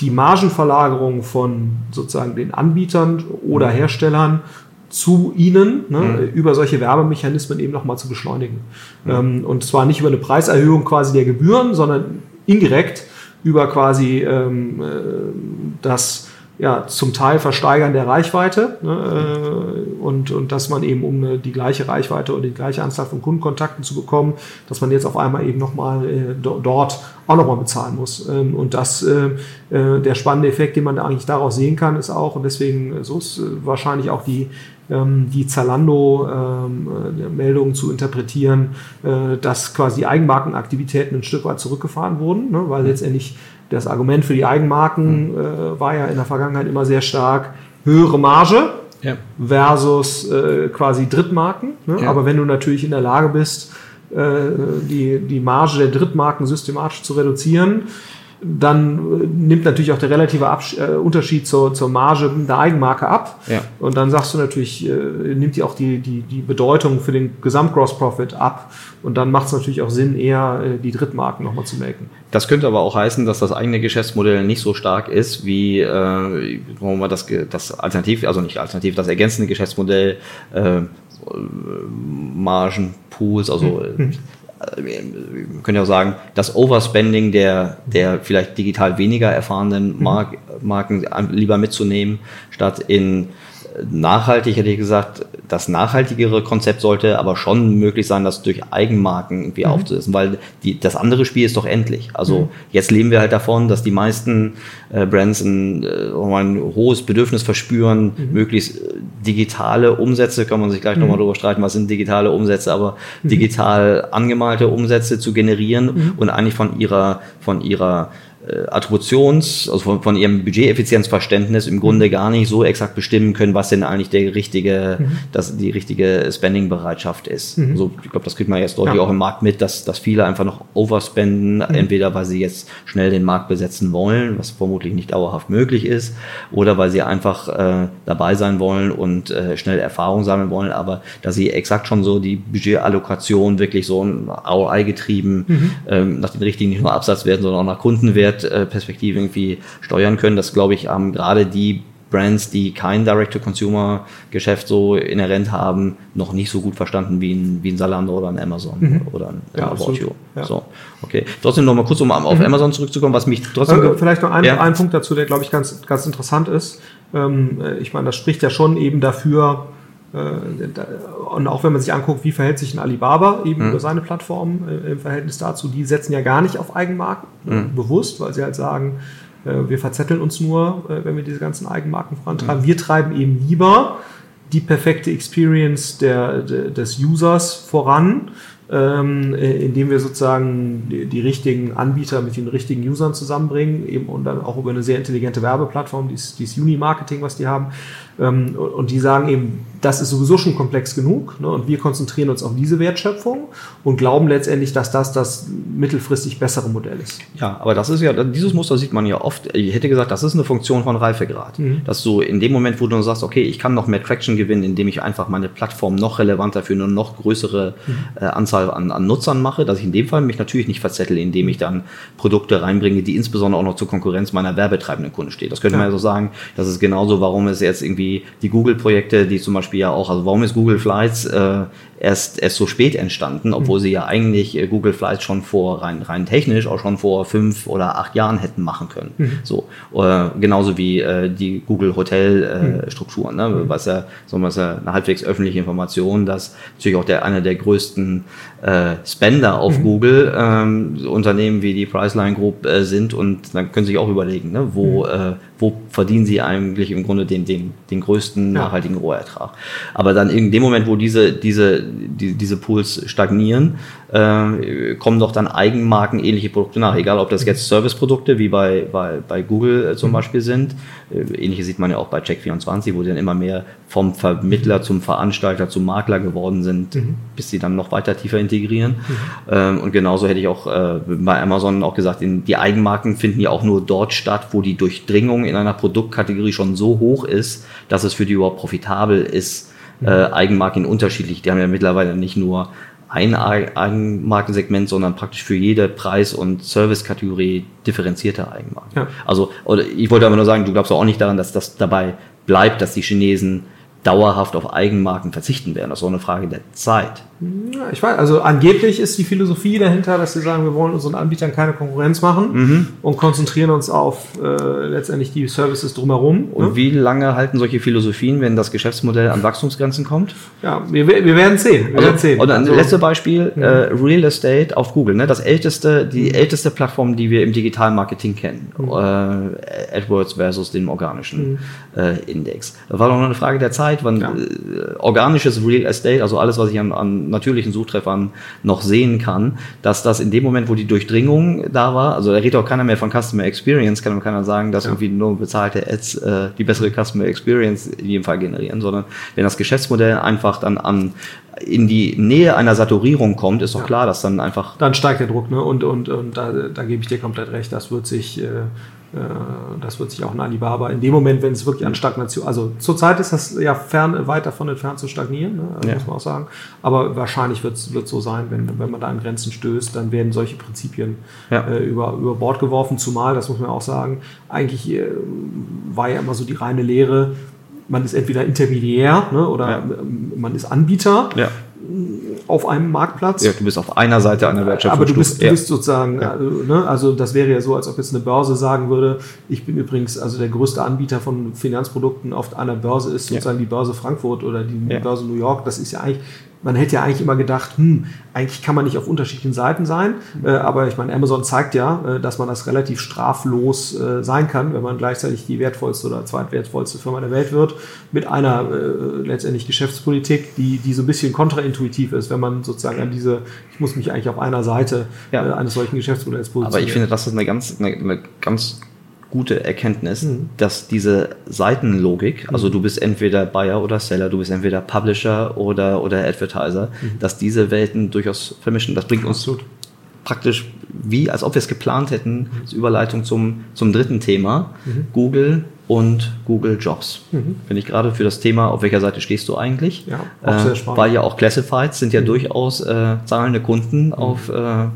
die Margenverlagerung von sozusagen den Anbietern oder mhm. Herstellern zu ihnen ne, mhm. über solche Werbemechanismen eben nochmal zu beschleunigen. Mhm. Ähm, und zwar nicht über eine Preiserhöhung quasi der Gebühren, sondern indirekt über quasi ähm, äh, das ja, zum Teil Versteigern der Reichweite ne, äh, und, und dass man eben, um eine, die gleiche Reichweite oder die gleiche Anzahl von Kundenkontakten zu bekommen, dass man jetzt auf einmal eben nochmal äh, dort auch nochmal bezahlen muss. Ähm, und das, äh, äh, der spannende Effekt, den man da eigentlich daraus sehen kann, ist auch, und deswegen so ist äh, wahrscheinlich auch die, die Zalando-Meldungen ähm, zu interpretieren, äh, dass quasi Eigenmarkenaktivitäten ein Stück weit zurückgefahren wurden, ne, weil letztendlich das Argument für die Eigenmarken mhm. äh, war ja in der Vergangenheit immer sehr stark höhere Marge ja. versus äh, quasi Drittmarken. Ne? Ja. Aber wenn du natürlich in der Lage bist, äh, die, die Marge der Drittmarken systematisch zu reduzieren, dann äh, nimmt natürlich auch der relative Abs äh, Unterschied zur, zur Marge der Eigenmarke ab. Ja. Und dann sagst du natürlich, äh, nimmt die auch die, die, die Bedeutung für den Gesamtgross-Profit ab. Und dann macht es natürlich auch Sinn, eher äh, die Drittmarken nochmal zu melken. Das könnte aber auch heißen, dass das eigene Geschäftsmodell nicht so stark ist wie äh, wir das, das Alternativ, also nicht Alternativ, das ergänzende Geschäftsmodell äh, Margenpools, also mhm wir können ja auch sagen, das Overspending der, der vielleicht digital weniger erfahrenen. Mark, Marken lieber mitzunehmen, statt in nachhaltig hätte ich gesagt, das nachhaltigere Konzept sollte aber schon möglich sein, das durch Eigenmarken irgendwie mhm. aufzusetzen, weil die, das andere Spiel ist doch endlich. Also mhm. jetzt leben wir halt davon, dass die meisten äh, Brands ein, äh, ein hohes Bedürfnis verspüren, mhm. möglichst äh, digitale Umsätze, kann man sich gleich mhm. nochmal drüber streiten, was sind digitale Umsätze, aber mhm. digital angemalte Umsätze zu generieren mhm. und eigentlich von ihrer, von ihrer Attributions, also von, von ihrem Budgeteffizienzverständnis im Grunde mhm. gar nicht so exakt bestimmen können, was denn eigentlich der richtige, mhm. das, die richtige Spending-Bereitschaft ist. Mhm. Also ich glaube, das kriegt man jetzt deutlich ja. auch im Markt mit, dass, dass viele einfach noch overspenden, mhm. entweder weil sie jetzt schnell den Markt besetzen wollen, was vermutlich nicht dauerhaft möglich ist, oder weil sie einfach äh, dabei sein wollen und äh, schnell Erfahrung sammeln wollen, aber dass sie exakt schon so die Budgetallokation wirklich so ein ROI getrieben mhm. ähm, nach den richtigen nicht nur Absatzwerten, sondern auch nach Kundenwerten Mehrwertperspektive irgendwie steuern können. Das glaube ich haben gerade die Brands, die kein Direct-to-Consumer-Geschäft so inhärent haben, noch nicht so gut verstanden wie ein, wie ein Zalando oder ein Amazon mhm. oder ein ja, About You. Ja. So, okay. Trotzdem noch mal kurz, um auf mhm. Amazon zurückzukommen, was mich trotzdem... Äh, vielleicht noch ein, ja. ein Punkt dazu, der, glaube ich, ganz, ganz interessant ist. Ähm, äh, ich meine, das spricht ja schon eben dafür, äh, und auch wenn man sich anguckt, wie verhält sich ein Alibaba eben mhm. über seine Plattform äh, im Verhältnis dazu, die setzen ja gar nicht auf Eigenmarken, mhm. bewusst, weil sie halt sagen, äh, wir verzetteln uns nur, wenn wir diese ganzen Eigenmarken vorantreiben. Mhm. Wir treiben eben lieber die perfekte Experience der, des Users voran, ähm, indem wir sozusagen die, die, richtigen Anbieter mit den richtigen Usern zusammenbringen, eben und dann auch über eine sehr intelligente Werbeplattform, dieses, dieses Uni-Marketing, was die haben. Ähm, und die sagen eben, das ist sowieso schon komplex genug. Ne? Und wir konzentrieren uns auf diese Wertschöpfung und glauben letztendlich, dass das das mittelfristig bessere Modell ist. Ja, aber das ist ja, dieses Muster sieht man ja oft. Ich hätte gesagt, das ist eine Funktion von Reifegrad. Mhm. Dass du in dem Moment, wo du sagst, okay, ich kann noch mehr Traction gewinnen, indem ich einfach meine Plattform noch relevanter für eine noch größere mhm. äh, Anzahl an, an Nutzern mache, dass ich in dem Fall mich natürlich nicht verzettel, indem ich dann Produkte reinbringe, die insbesondere auch noch zur Konkurrenz meiner werbetreibenden Kunden stehen. Das könnte ja. man ja so sagen. Das ist genauso, warum es jetzt irgendwie die Google-Projekte, die zum Beispiel ja auch, also warum ist Google Flights äh, erst, erst so spät entstanden, obwohl mhm. sie ja eigentlich äh, Google Flights schon vor, rein, rein technisch, auch schon vor fünf oder acht Jahren hätten machen können. Mhm. So, äh, genauso wie äh, die Google Hotel äh, mhm. Strukturen, ne? Mhm. was ja, so was ja eine halbwegs öffentliche Information, dass natürlich auch der, einer der größten äh, Spender auf mhm. Google ähm, Unternehmen wie die Priceline Group äh, sind und dann können Sie sich auch überlegen, ne, wo, mhm. äh, wo verdienen Sie eigentlich im Grunde den, den, den größten ja. nachhaltigen Rohertrag. Aber dann in dem Moment, wo diese, diese, die, diese Pools stagnieren, äh, kommen doch dann Eigenmarken ähnliche Produkte nach. Egal, ob das jetzt Serviceprodukte wie bei, bei, bei Google äh, zum mhm. Beispiel sind. Äh, ähnliche sieht man ja auch bei Check24, wo die dann immer mehr vom Vermittler zum Veranstalter zum Makler geworden sind, mhm. bis sie dann noch weiter tiefer integrieren. Mhm. Ähm, und genauso hätte ich auch äh, bei Amazon auch gesagt, in, die Eigenmarken finden ja auch nur dort statt, wo die Durchdringung in einer Produktkategorie schon so hoch ist, dass es für die überhaupt profitabel ist. Äh, Eigenmarken unterschiedlich. Die haben ja mittlerweile nicht nur ein Eigenmarkensegment, sondern praktisch für jede Preis- und Servicekategorie differenzierte Eigenmarken. Ja. Also, oder ich wollte aber nur sagen, du glaubst auch nicht daran, dass das dabei bleibt, dass die Chinesen dauerhaft auf Eigenmarken verzichten werden. Das ist auch eine Frage der Zeit. Ja, ich weiß, also angeblich ist die Philosophie dahinter, dass sie sagen, wir wollen unseren Anbietern keine Konkurrenz machen mhm. und konzentrieren uns auf äh, letztendlich die Services drumherum. Und ne? wie lange halten solche Philosophien, wenn das Geschäftsmodell an Wachstumsgrenzen kommt? Ja, wir, wir werden sehen. Wir also, werden sehen. Und ein also, letztes Beispiel, ja. äh, Real Estate auf Google, ne? das älteste, die mhm. älteste Plattform, die wir im Digitalmarketing kennen. Mhm. Äh, AdWords versus dem organischen mhm. äh, Index. Das war doch nur eine Frage der Zeit, wann ja. Äh, organisches Real Estate, also alles, was ich an, an natürlichen Suchtreffern noch sehen kann, dass das in dem Moment, wo die Durchdringung da war, also da redet auch keiner mehr von Customer Experience, kann keiner sagen, dass ja. irgendwie nur bezahlte Ads äh, die bessere Customer Experience in jedem Fall generieren, sondern wenn das Geschäftsmodell einfach dann an in die Nähe einer Saturierung kommt, ist doch ja. klar, dass dann einfach. Dann steigt der Druck, ne? Und, und, und da, da gebe ich dir komplett recht, das wird sich. Äh, das wird sich auch in Alibaba in dem Moment, wenn es wirklich an Stagnation, also zurzeit ist das ja fern, weit davon entfernt zu stagnieren, ne? ja. muss man auch sagen. Aber wahrscheinlich wird es so sein, wenn, wenn man da an Grenzen stößt, dann werden solche Prinzipien ja. äh, über, über Bord geworfen. Zumal, das muss man auch sagen, eigentlich äh, war ja immer so die reine Lehre, man ist entweder Intermediär ne, oder ja. man ist Anbieter. Auf einem Marktplatz. Ja, du bist auf einer Seite einer Wertschöpfung. Aber du bist, du ja. bist sozusagen, ja. also, ne, also das wäre ja so, als ob jetzt eine Börse sagen würde, ich bin übrigens, also der größte Anbieter von Finanzprodukten auf einer Börse ist sozusagen die Börse Frankfurt oder die Börse New York. Das ist ja eigentlich, man hätte ja eigentlich immer gedacht, hm, eigentlich kann man nicht auf unterschiedlichen Seiten sein, äh, aber ich meine, Amazon zeigt ja, äh, dass man das relativ straflos äh, sein kann, wenn man gleichzeitig die wertvollste oder zweitwertvollste Firma der Welt wird, mit einer äh, letztendlich Geschäftspolitik, die, die so ein bisschen kontraintuitiv ist, wenn man sozusagen an diese, ich muss mich eigentlich auf einer Seite Ja. äh, eines solchen Geschäftsmodells positionieren. Aber ich finde, das ist eine ganz, eine, eine ganz gute Erkenntnis, dass diese Seitenlogik, also du bist entweder Buyer oder Seller, du bist entweder Publisher oder, oder Advertiser, dass diese Welten durchaus vermischen. Das bringt uns Absolut. praktisch wie, als ob wir es geplant hätten, als Überleitung zum, zum dritten Thema, Google und Google Jobs. Finde ich gerade für das Thema, auf welcher Seite stehst du eigentlich? Ja, auch sehr äh, spannend. weil ja auch Classifieds sind ja durchaus äh, zahlende Kunden auf, äh,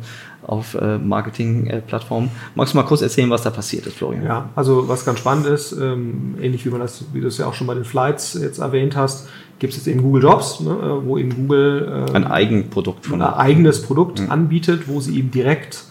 auf äh, Marketing-Plattformen. Magst du mal kurz erzählen, was da passiert ist, Florian? Ja, also was ganz spannend ist, ähm, ähnlich wie man das, wie du es ja auch schon bei den Flights jetzt erwähnt hast, gibt es jetzt eben Google Jobs, ne, wo eben Google ähm, Ein Eigenprodukt von ein eigenes Produkt anbietet, wo sie eben direkt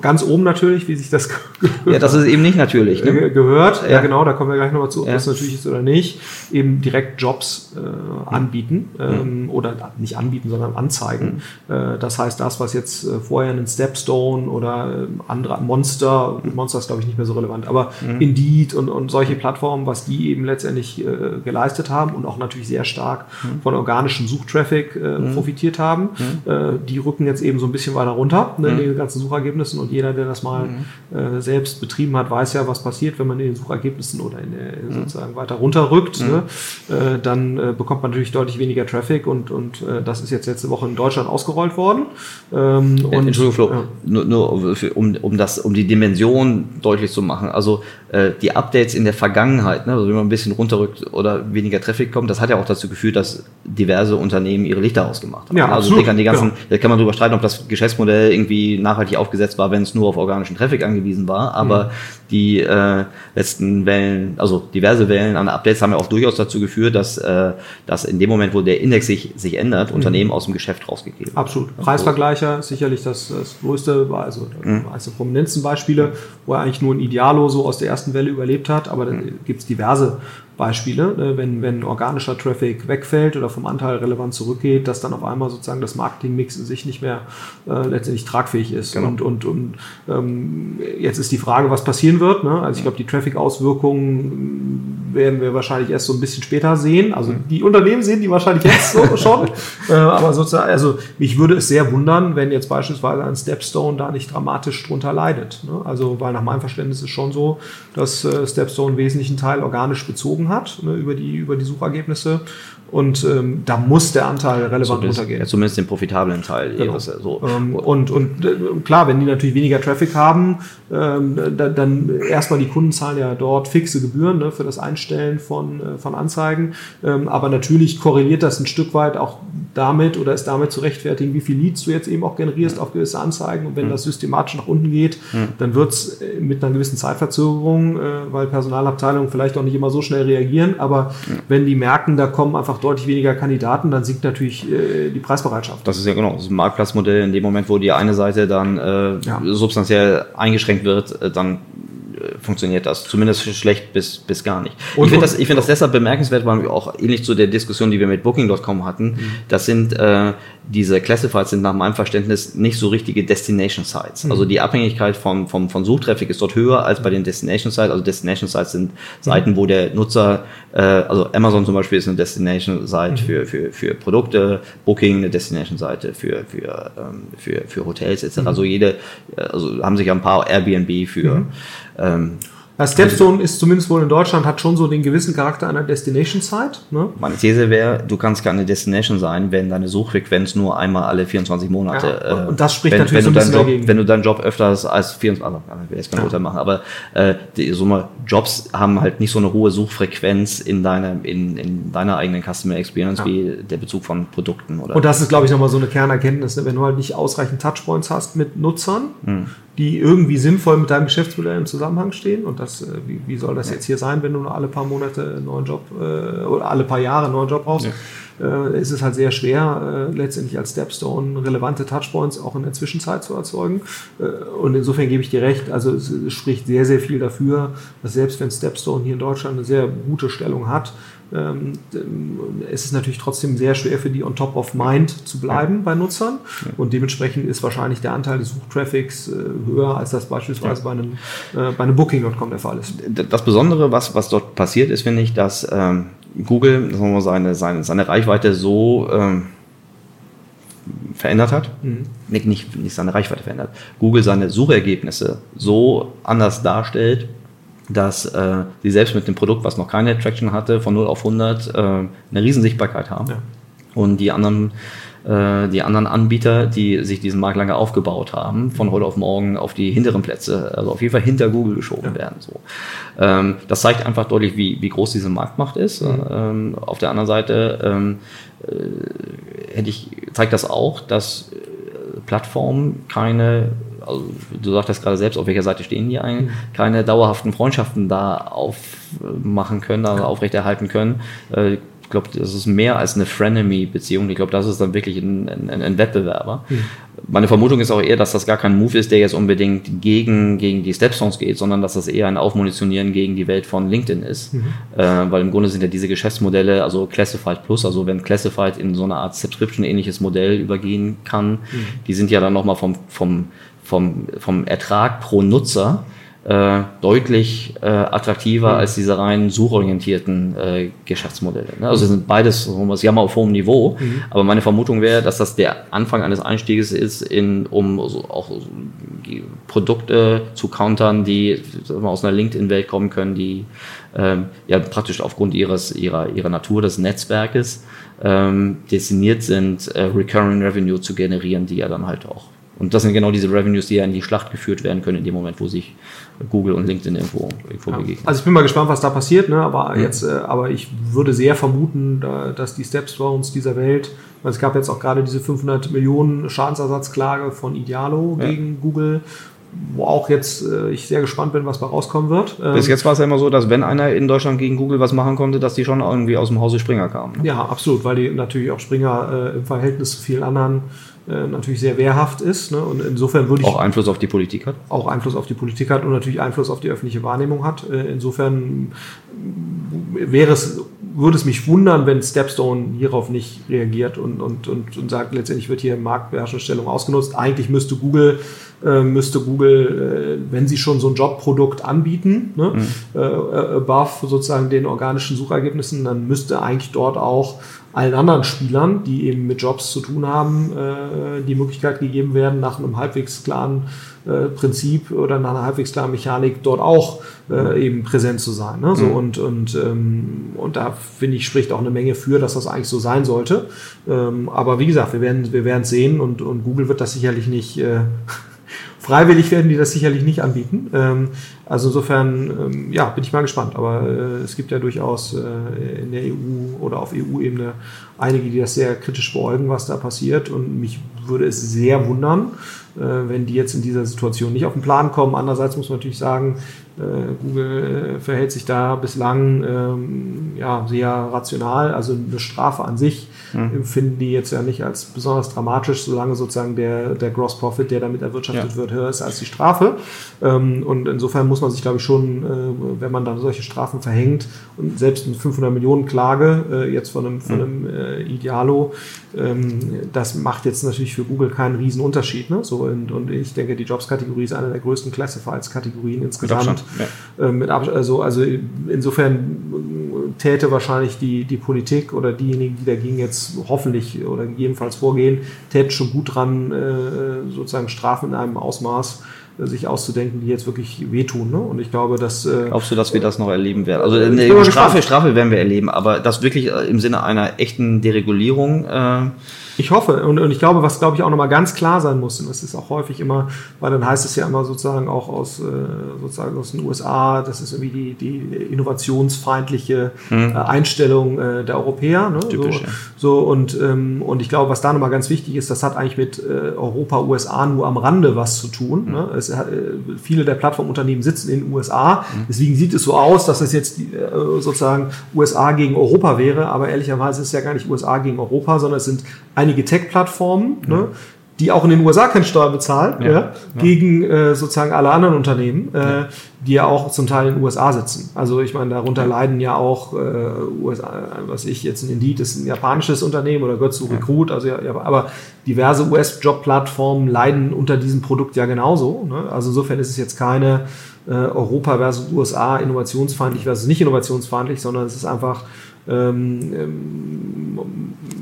ganz oben natürlich, wie sich das [LAUGHS] Ja, das ist eben nicht natürlich. Ne? gehört, ja. Ja. genau, da kommen wir gleich nochmal zu, ob Ja. das natürlich ist oder nicht, eben direkt Jobs äh, anbieten ähm, oder nicht anbieten, sondern anzeigen. Äh, das heißt, das, was jetzt äh, vorher ein Stepstone oder äh, andere Monster, Monster ist glaube ich nicht mehr so relevant, aber Indeed und, und solche Plattformen, was die eben letztendlich äh, geleistet haben und auch natürlich sehr stark von organischem Suchtraffic äh, profitiert haben, äh, die rücken jetzt eben so ein bisschen weiter runter ne, den ganzen Suchergebnissen und jeder, der das mal äh, selbst betrieben hat, weiß ja, was passiert, wenn man in den Suchergebnissen oder in der, sozusagen weiter runterrückt. Ne? Äh, dann äh, bekommt man natürlich deutlich weniger Traffic und, und äh, das ist jetzt letzte Woche in Deutschland ausgerollt worden. Ähm, und, Entschuldigung, Flo, ja. nur, nur für, um, um, das, um die Dimension deutlich zu machen. Also äh, die Updates in der Vergangenheit, ne, also wenn man ein bisschen runterrückt oder weniger Traffic kommt, das hat ja auch dazu geführt, dass diverse Unternehmen ihre Lichter ausgemacht haben. Ja, also absolut, denk an die ganzen, genau. da kann man drüber streiten, ob das Geschäftsmodell irgendwie nachhaltig aufgesetzt war, wenn es nur auf organischen Traffic angewiesen war. Aber Mhm. die äh, letzten Wellen, also diverse Wellen an Updates haben ja auch durchaus dazu geführt, dass, äh, dass in dem Moment, wo der Index sich, sich Mhm. ändert, Unternehmen aus dem Geschäft rausgegeben. Absolut. Preisvergleicher ist sicherlich das, das größte, also eines der prominentesten Beispiele, wo er eigentlich nur ein Idealo so aus der ersten Welle überlebt hat, aber da gibt es diverse Beispiele, ne, wenn, wenn organischer Traffic wegfällt oder vom Anteil relevant zurückgeht, dass dann auf einmal sozusagen das Marketingmix in sich nicht mehr äh, letztendlich tragfähig ist. Genau. Und, und, und ähm, jetzt ist die Frage, was passieren wird. Ne? Also ich glaube, die Traffic-Auswirkungen werden wir wahrscheinlich erst so ein bisschen später sehen. Also die Unternehmen sehen die wahrscheinlich jetzt so [LAUGHS] schon. Äh, aber sozusagen, also mich würde es sehr wundern, wenn jetzt beispielsweise ein Stepstone da nicht dramatisch drunter leidet. Ne? Also, weil nach meinem Verständnis ist es schon so, dass äh, Stepstone einen wesentlichen Teil organisch bezogen hat ne, über, die, über die Suchergebnisse. Und ähm, da muss der Anteil relevant Zumindest, runtergehen. ja, zumindest den profitablen Teil. Genau. ihres, äh, so. Ähm, und und äh, klar, wenn die natürlich weniger Traffic haben, ähm, da, dann erstmal die Kunden zahlen ja dort fixe Gebühren ne, für das Einstellen von, äh, von Anzeigen. Ähm, aber natürlich korreliert das ein Stück weit auch damit oder ist damit zu rechtfertigen, wie viel Leads du jetzt eben auch generierst auf gewisse Anzeigen. Und wenn das systematisch nach unten geht, dann wird es mit einer gewissen Zeitverzögerung, äh, weil Personalabteilungen vielleicht auch nicht immer so schnell reagieren. Aber wenn die merken, da kommen einfach deutlich weniger Kandidaten, dann sinkt natürlich äh, die Preisbereitschaft. Das ist ja genau, das Marktplatzmodell. In dem Moment, wo die eine Seite dann äh, Ja. substanziell eingeschränkt wird, äh, dann funktioniert das. Zumindest schlecht bis, bis gar nicht. Und- ich finde das, ich finde das deshalb bemerkenswert, weil wir auch ähnlich zu der Diskussion, die wir mit Booking.com hatten, Mhm. das sind äh, diese Classifieds sind nach meinem Verständnis nicht so richtige Destination Sites. Mhm. Also die Abhängigkeit vom, vom, von Suchtraffic ist dort höher als bei den Destination Sites. Also Destination Sites sind Seiten, wo der Nutzer, äh, also Amazon zum Beispiel ist eine Destination Site für, für, für Produkte, Booking eine Destination Seite für, für, ähm, für, für Hotels etc. Also jede, äh, also haben sich ja ein paar Airbnb für ähm, Ja, Stepstone ist zumindest wohl in Deutschland, hat schon so den gewissen Charakter einer Destination Site. Ne? Meine These wäre, du kannst keine Destination sein, wenn deine Suchfrequenz nur einmal alle 24 Monate. Ja, äh, und das spricht wenn, natürlich wenn so ein bisschen Job, dagegen. Wenn du deinen Job öfters als 24, also ich will jetzt kein Ja. Machen, aber äh, die so mal Jobs haben halt nicht so eine hohe Suchfrequenz in deiner, in, in deiner eigenen Customer Experience Ja. wie der Bezug von Produkten oder. Und das ist, glaube ich, nochmal so eine Kernerkenntnis, ne? wenn du halt nicht ausreichend Touchpoints hast mit Nutzern, Hm. Die irgendwie sinnvoll mit deinem Geschäftsmodell im Zusammenhang stehen. Und das, äh, wie, wie soll das jetzt hier sein, wenn du nur alle paar Monate einen neuen Job äh, oder alle paar Jahre einen neuen Job brauchst? äh, ist es halt sehr schwer, äh, letztendlich als Stepstone relevante Touchpoints auch in der Zwischenzeit zu erzeugen. Äh, und insofern gebe ich dir recht, also es, es spricht sehr, sehr viel dafür, dass selbst wenn Stepstone hier in Deutschland eine sehr gute Stellung hat, ähm, es ist natürlich trotzdem sehr schwer für die on top of mind zu bleiben ja. bei Nutzern und dementsprechend ist wahrscheinlich der Anteil des Suchtraffics äh, höher, als das beispielsweise ja. bei einem, äh, bei einem Booking.com der Fall ist. Das Besondere, was, was dort passiert, ist, finde ich, dass ähm, Google seine, seine, seine Reichweite so ähm, verändert hat, mhm. nicht, nicht, nicht seine Reichweite verändert, Google seine Suchergebnisse so anders darstellt, dass äh, sie selbst mit dem Produkt, was noch keine Traction hatte, von 0 auf 100 äh, eine Riesensichtbarkeit haben. Ja. Und die anderen, äh, die anderen Anbieter, die sich diesen Markt lange aufgebaut haben, von heute auf morgen auf die hinteren Plätze, also auf jeden Fall hinter Google geschoben ja. werden. So. Ähm, das zeigt einfach deutlich, wie, wie groß diese Marktmacht ist. Mhm. Ähm, auf der anderen Seite ähm, äh, hätte ich, zeigt das auch, dass äh, Plattformen keine also du sagtest gerade selbst, auf welcher Seite stehen die eigentlich, keine dauerhaften Freundschaften da aufmachen können, also aufrechterhalten können. Äh, ich glaube, das ist mehr als eine Frenemy-Beziehung. Ich glaube, das ist dann wirklich ein, ein, ein Wettbewerber. Mhm. Meine Vermutung ist auch eher, dass das gar kein Move ist, der jetzt unbedingt gegen, gegen die Stepstones geht, sondern dass das eher ein Aufmunitionieren gegen die Welt von LinkedIn ist. Mhm. Äh, weil im Grunde sind ja diese Geschäftsmodelle, also Classified Plus, also wenn Classified in so eine Art Subscription-ähnliches Modell übergehen kann, mhm. die sind ja dann nochmal vom, vom vom, vom Ertrag pro Nutzer äh, deutlich äh, attraktiver mhm. als diese rein suchorientierten äh, Geschäftsmodelle. Ne? Also sind beides, sie haben auf hohem Niveau, mhm. aber meine Vermutung wäre, dass das der Anfang eines Einstieges ist, in, um so auch Produkte zu countern, die wir, aus einer LinkedIn-Welt kommen können, die ähm, ja praktisch aufgrund ihres, ihrer, ihrer Natur des Netzwerkes ähm, destiniert sind, äh, Recurring Revenue zu generieren, die ja dann halt auch und das sind genau diese Revenues, die ja in die Schlacht geführt werden können, in dem Moment, wo sich Google und LinkedIn irgendwo, irgendwo ja. begegnen. Also ich bin mal gespannt, was da passiert, ne? aber, ja. jetzt, äh, aber ich würde sehr vermuten, dass die Stepstones dieser Welt, weil es gab jetzt auch gerade diese 500 Millionen Schadensersatzklage von Idealo ja. gegen Google, wo auch jetzt äh, ich sehr gespannt bin, was da rauskommen wird. Bis ähm, jetzt war es ja immer so, dass wenn einer in Deutschland gegen Google was machen konnte, dass die schon irgendwie aus dem Hause Springer kamen. Ne? Ja, absolut, weil die natürlich auch Springer äh, im Verhältnis zu vielen anderen äh, natürlich sehr wehrhaft ist. Ne? Und insofern würde ich. Auch Einfluss auf die Politik hat? Auch Einfluss auf die Politik hat und natürlich Einfluss auf die öffentliche Wahrnehmung hat. Äh, insofern wäre es, würde es mich wundern, wenn Stepstone hierauf nicht reagiert und, und, und, und sagt, letztendlich wird hier Marktbeherrschungsstellung ausgenutzt. Eigentlich müsste Google äh, müsste Google, wenn sie schon so ein Jobprodukt anbieten, ne, mhm. above sozusagen den organischen Suchergebnissen, dann müsste eigentlich dort auch allen anderen Spielern, die eben mit Jobs zu tun haben, äh, die Möglichkeit gegeben werden, nach einem halbwegs klaren äh, Prinzip oder nach einer halbwegs klaren Mechanik dort auch äh, eben präsent zu sein. Ne? So, mhm. Und, und, ähm, und da finde ich, spricht auch eine Menge für, dass das eigentlich so sein sollte. Ähm, aber wie gesagt, wir werden wir werden sehen und, und Google wird das sicherlich nicht äh, freiwillig werden die das sicherlich nicht anbieten. Ähm, also insofern, ähm, ja, bin ich mal gespannt. Aber äh, es gibt ja durchaus äh, in der EU oder auf EU-Ebene einige, die das sehr kritisch beäugen, was da passiert. Und mich würde es sehr wundern, äh, wenn die jetzt in dieser Situation nicht auf den Plan kommen. Andererseits muss man natürlich sagen, äh, Google äh, verhält sich da bislang ähm, ja, sehr rational. Also eine Strafe an sich mhm. empfinden die jetzt ja nicht als besonders dramatisch, solange sozusagen der, der Gross Profit, der damit erwirtschaftet ja. wird, höher ist als die Strafe. Ähm, und insofern muss man sich, glaube ich, schon, äh, wenn man dann solche Strafen verhängt und selbst eine 500 Millionen Klage äh, jetzt von einem, von mhm. einem äh, Idealo, ähm, das macht jetzt natürlich für Google keinen riesen Unterschied. Ne? So, und, und ich denke, die Jobs-Kategorie ist eine der größten Classifieds-Kategorien insgesamt. Ja. Äh, mit also, also insofern täte wahrscheinlich die, die Politik oder diejenigen, die dagegen jetzt hoffentlich oder gegebenenfalls vorgehen, täte schon gut dran, äh, sozusagen Strafen in einem Ausmaß sich auszudenken, die jetzt wirklich wehtun. Ne? Und ich glaube, dass. Äh, Glaubst du, dass wir das noch erleben werden? Also eine Strafe, Strafe werden wir erleben, aber das wirklich im Sinne einer echten Deregulierung. Äh, Ich hoffe und, und ich glaube, was glaube ich auch nochmal ganz klar sein muss, und das ist auch häufig immer, weil dann heißt es ja immer sozusagen auch aus, äh, sozusagen aus den USA, das ist irgendwie die, die innovationsfeindliche mhm. Einstellung äh, der Europäer. Ne? Typisch, so, ja. so und, ähm, und ich glaube, was da nochmal ganz wichtig ist, das hat eigentlich mit äh, Europa, USA nur am Rande was zu tun. Mhm. Ne? Es, äh, viele der Plattformunternehmen sitzen in den USA, mhm. deswegen sieht es so aus, dass es jetzt äh, sozusagen USA gegen Europa wäre, aber ehrlicherweise ist es ja gar nicht USA gegen Europa, sondern es sind einige Tech-Plattformen, ne, die auch in den USA keine Steuern bezahlen, ja, ja, gegen äh, sozusagen alle anderen Unternehmen, äh, die ja auch zum Teil in den USA sitzen. Also ich meine, darunter leiden ja auch äh, USA, was ich jetzt ein Indeed ist ein japanisches Unternehmen oder gehört zu Recruit, also ja, aber diverse US-Job-Plattformen leiden unter diesem Produkt ja genauso. Ne? Also insofern ist es jetzt keine äh, Europa versus USA innovationsfeindlich versus nicht innovationsfeindlich, sondern es ist einfach ähm, ähm,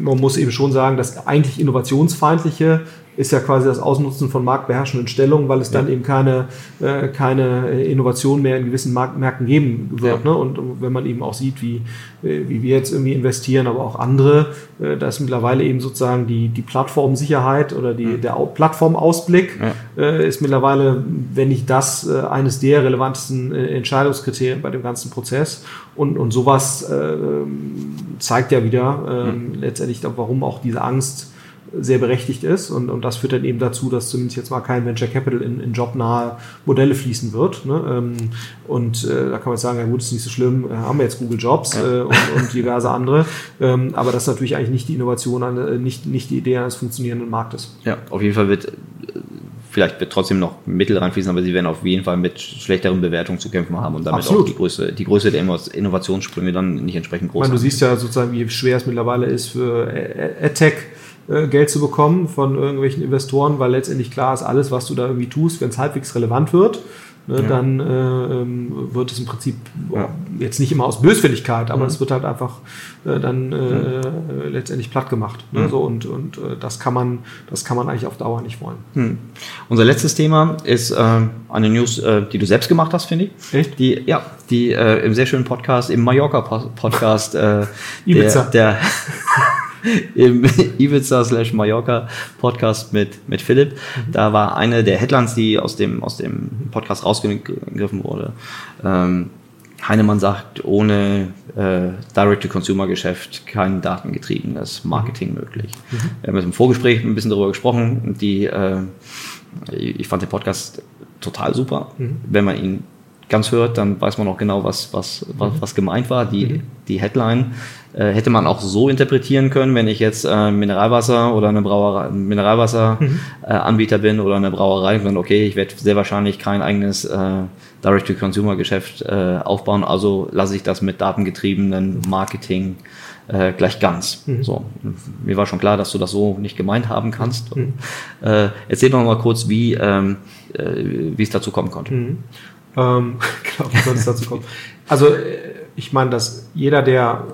man muss eben schon sagen, dass eigentlich innovationsfeindliche ist ja quasi das Ausnutzen von marktbeherrschenden Stellungen, weil es ja. dann eben keine, äh, keine Innovation mehr in gewissen Mark Märkten geben wird. Ja. Ne? Und, wenn man eben auch sieht, wie, wie wir jetzt irgendwie investieren, aber auch andere, äh, da ist mittlerweile eben sozusagen die, die Plattformsicherheit oder die, mhm. der Plattformausblick ja. äh, ist mittlerweile, wenn nicht das, äh, eines der relevantesten äh, Entscheidungskriterien bei dem ganzen Prozess. Und, und sowas äh, zeigt ja wieder ähm, mhm. letztendlich, warum auch diese Angst sehr berechtigt ist. Und, und das führt dann eben dazu, dass zumindest jetzt mal kein Venture Capital in, in jobnahe Modelle fließen wird. Ne? Ähm, und äh, da kann man jetzt sagen, ja gut, ist nicht so schlimm, äh, haben wir jetzt Google Jobs äh, und, und, diverse andere. Ähm, aber das ist natürlich eigentlich nicht die Innovation, an, äh, nicht, nicht die Idee eines funktionierenden Marktes. Ja, auf jeden Fall wird äh, vielleicht wird trotzdem noch Mittel reinfließen, aber sie werden auf jeden Fall mit schlechteren Bewertungen zu kämpfen haben und damit Absolut. auch die Größe, die Größe der Innovationssprünge dann nicht entsprechend groß sind. Du siehst ja sozusagen, wie schwer es mittlerweile ist für AdTech Geld zu bekommen von irgendwelchen Investoren, weil letztendlich klar ist, alles, was du da irgendwie tust, wenn es halbwegs relevant wird, ne, ja. dann äh, ähm, wird es im Prinzip ja. jetzt nicht immer aus Böswilligkeit, aber mhm. es wird halt einfach äh, dann äh, mhm. letztendlich platt gemacht. Ne, mhm. so, und und äh, das kann man, das kann man eigentlich auf Dauer nicht wollen. Mhm. Unser letztes Thema ist äh, eine News, äh, die du selbst gemacht hast, finde ich. Echt? Die, ja, die äh, im sehr schönen Podcast, im Mallorca-Podcast, äh, [LAUGHS] der, der [LAUGHS] [LAUGHS] im Ibiza slash Mallorca Podcast mit, mit Philipp. Mhm. Da war eine der Headlines, die aus dem, aus dem Podcast rausgegriffen wurde. Ähm, Heinemann sagt, ohne äh, Direct-to-Consumer-Geschäft kein datengetriebenes Marketing möglich. Mhm. Wir haben im Vorgespräch ein bisschen darüber gesprochen. Die, äh, ich fand den Podcast total super. Mhm. Wenn man ihn ganz hört, dann weiß man auch genau, was, was, was, mhm. was gemeint war. Die, mhm. die Headline äh, hätte man auch so interpretieren können, wenn ich jetzt äh, Mineralwasser oder eine Brauerei, Mineralwasseranbieter mhm. äh, bin oder eine Brauerei, dann okay, ich werde sehr wahrscheinlich kein eigenes äh, Direct-to-Consumer-Geschäft äh, aufbauen, also lasse ich das mit datengetriebenen Marketing äh, gleich ganz. Mhm. So, mir war schon klar, dass du das so nicht gemeint haben kannst. Mhm. Äh, erzähl doch mal kurz, wie ähm, äh, wie es dazu kommen konnte. Mhm. Ähm, wie soll es dazu kommen? Also äh, ich meine, dass jeder, der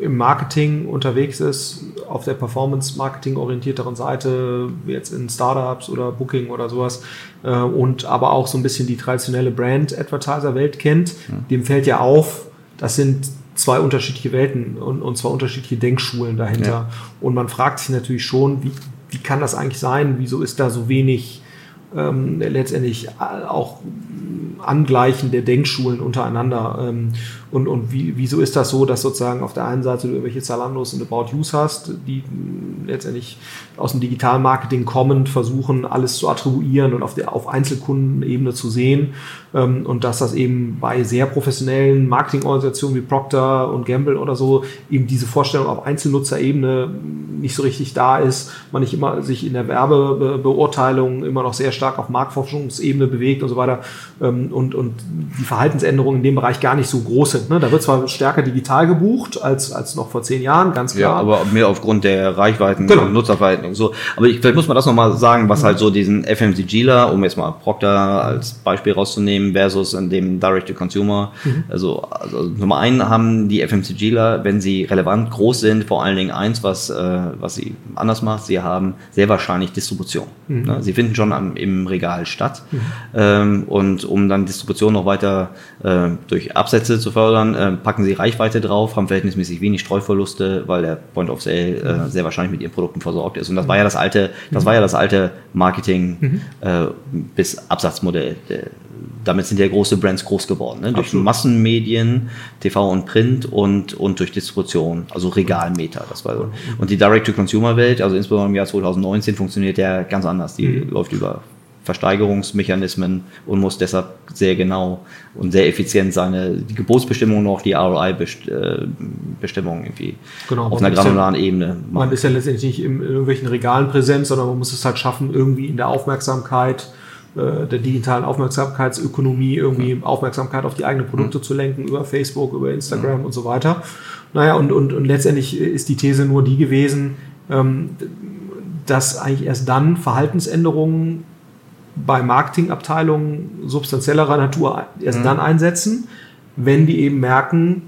im Marketing unterwegs ist, auf der Performance-Marketing orientierteren Seite, jetzt in Startups oder Booking oder sowas, äh, und aber auch so ein bisschen die traditionelle Brand-Advertiser-Welt kennt, mhm. dem fällt ja auf, das sind zwei unterschiedliche Welten und, und zwei unterschiedliche Denkschulen dahinter. Ja. Und man fragt sich natürlich schon, wie, wie kann das eigentlich sein? Wieso ist da so wenig ähm, letztendlich auch Angleichen der Denkschulen untereinander. Ähm, und, und wie, wieso ist das so, dass sozusagen auf der einen Seite du irgendwelche Zalandos und About Use hast, die letztendlich aus dem Digitalmarketing kommend versuchen, alles zu attribuieren und auf der auf Einzelkundenebene zu sehen. Ähm, und dass das eben bei sehr professionellen Marketingorganisationen wie Procter und Gamble oder so eben diese Vorstellung auf Einzelnutzerebene nicht so richtig da ist, man nicht immer sich in der Werbebeurteilung immer noch sehr stark auf Marktforschungsebene bewegt und so weiter ähm, und, und die Verhaltensänderungen in dem Bereich gar nicht so groß sind. Ne? Da wird zwar stärker digital gebucht als, als noch vor zehn Jahren, ganz klar. Ja, aber mehr aufgrund der Reichweiten genau. und Nutzerverhalten und so. Aber ich, vielleicht muss man das nochmal sagen, was mhm. halt so diesen FMCGler, um jetzt mal Procter als Beispiel rauszunehmen, versus in dem Direct-to-Consumer. Mhm. Also, also Nummer einen haben die FMCGler, wenn sie relevant groß sind, vor allen Dingen eins, was, äh, was sie anders macht, sie haben sehr wahrscheinlich Distribution. Mhm. Ne? Sie finden schon am, im Regal statt. Mhm. Ähm, und um dann Distribution noch weiter äh, durch Absätze zu fördern, äh, packen sie Reichweite drauf, haben verhältnismäßig wenig Streuverluste, weil der Point of Sale äh, sehr wahrscheinlich mit ihren Produkten versorgt ist. Und das war ja das alte, das war ja das alte Marketing Mhm. äh, bis Absatzmodell. Damit sind ja große Brands groß geworden, ne? durch Absolut. Massenmedien, TV und Print und, und durch Distribution, also Regalmeter. Das war so. Und die Direct-to-Consumer-Welt, also insbesondere im Jahr 2019, funktioniert ja ganz anders. Die Mhm. läuft über Versteigerungsmechanismen und muss deshalb sehr genau und sehr effizient seine die Gebotsbestimmungen und auch die ROI-Bestimmungen irgendwie Genau, auf einer ist ja- granularen Ebene Man ist ja letztendlich nicht in irgendwelchen Regalen präsent, sondern man muss es halt schaffen, irgendwie in der Aufmerksamkeit, äh, der digitalen Aufmerksamkeitsökonomie, irgendwie Aufmerksamkeit auf die eigenen Produkte zu lenken, über Facebook, über Instagram und so weiter. Naja, und, und, und letztendlich ist die These nur die gewesen, ähm, dass eigentlich erst dann Verhaltensänderungen bei Marketingabteilungen substanziellerer Natur erst dann einsetzen, wenn die eben merken,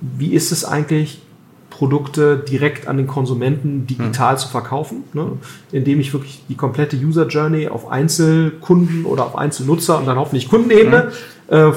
wie ist es eigentlich, Produkte direkt an den Konsumenten digital zu verkaufen, ne? indem ich wirklich die komplette User Journey auf Einzelkunden oder auf Einzelnutzer und dann hoffentlich Kundenebene äh,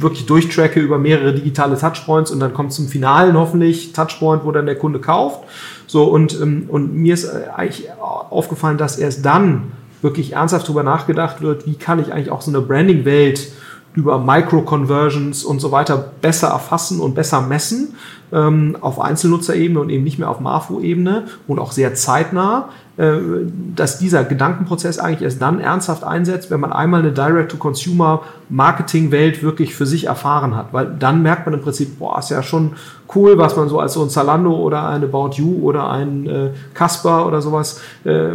wirklich durchtracke über mehrere digitale Touchpoints und dann kommt zum finalen hoffentlich Touchpoint, wo dann der Kunde kauft. So und, ähm, und mir ist äh, eigentlich aufgefallen, dass erst dann wirklich ernsthaft darüber nachgedacht wird, wie kann ich eigentlich auch so eine Branding-Welt über Micro-Conversions und so weiter besser erfassen und besser messen ähm, auf Einzelnutzerebene und eben nicht mehr auf Marfo-Ebene und auch sehr zeitnah, dass dieser Gedankenprozess eigentlich erst dann ernsthaft einsetzt, wenn man einmal eine Direct-to-Consumer-Marketing-Welt wirklich für sich erfahren hat. Weil dann merkt man im Prinzip, boah, ist ja schon cool, was man so als so ein Zalando oder ein About You oder ein äh, Casper oder sowas, äh,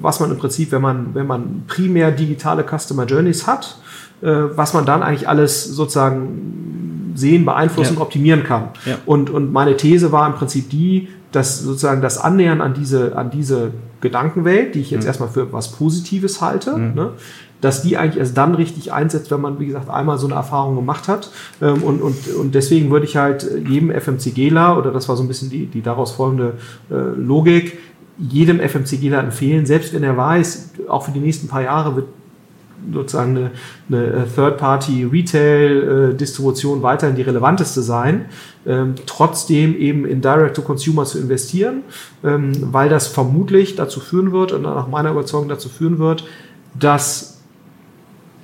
was man im Prinzip, wenn man, wenn man primär digitale Customer Journeys hat, äh, was man dann eigentlich alles sozusagen sehen, beeinflussen, Ja. optimieren kann. Ja. Und, und meine These war im Prinzip die, dass sozusagen das Annähern an diese, an diese Gedankenwelt, die ich jetzt erstmal für was Positives halte, ne, dass die eigentlich erst dann richtig einsetzt, wenn man, wie gesagt, einmal so eine Erfahrung gemacht hat. Ähm, und, und, und deswegen würde ich halt jedem FMCGler, oder das war so ein bisschen die, die daraus folgende äh, Logik, jedem FMCGler empfehlen, selbst wenn er weiß, auch für die nächsten paar Jahre wird sozusagen eine, eine Third-Party-Retail-Distribution weiterhin die relevanteste sein, ähm, trotzdem eben in Direct-to-Consumer zu investieren, ähm, weil das vermutlich dazu führen wird und nach meiner Überzeugung dazu führen wird, dass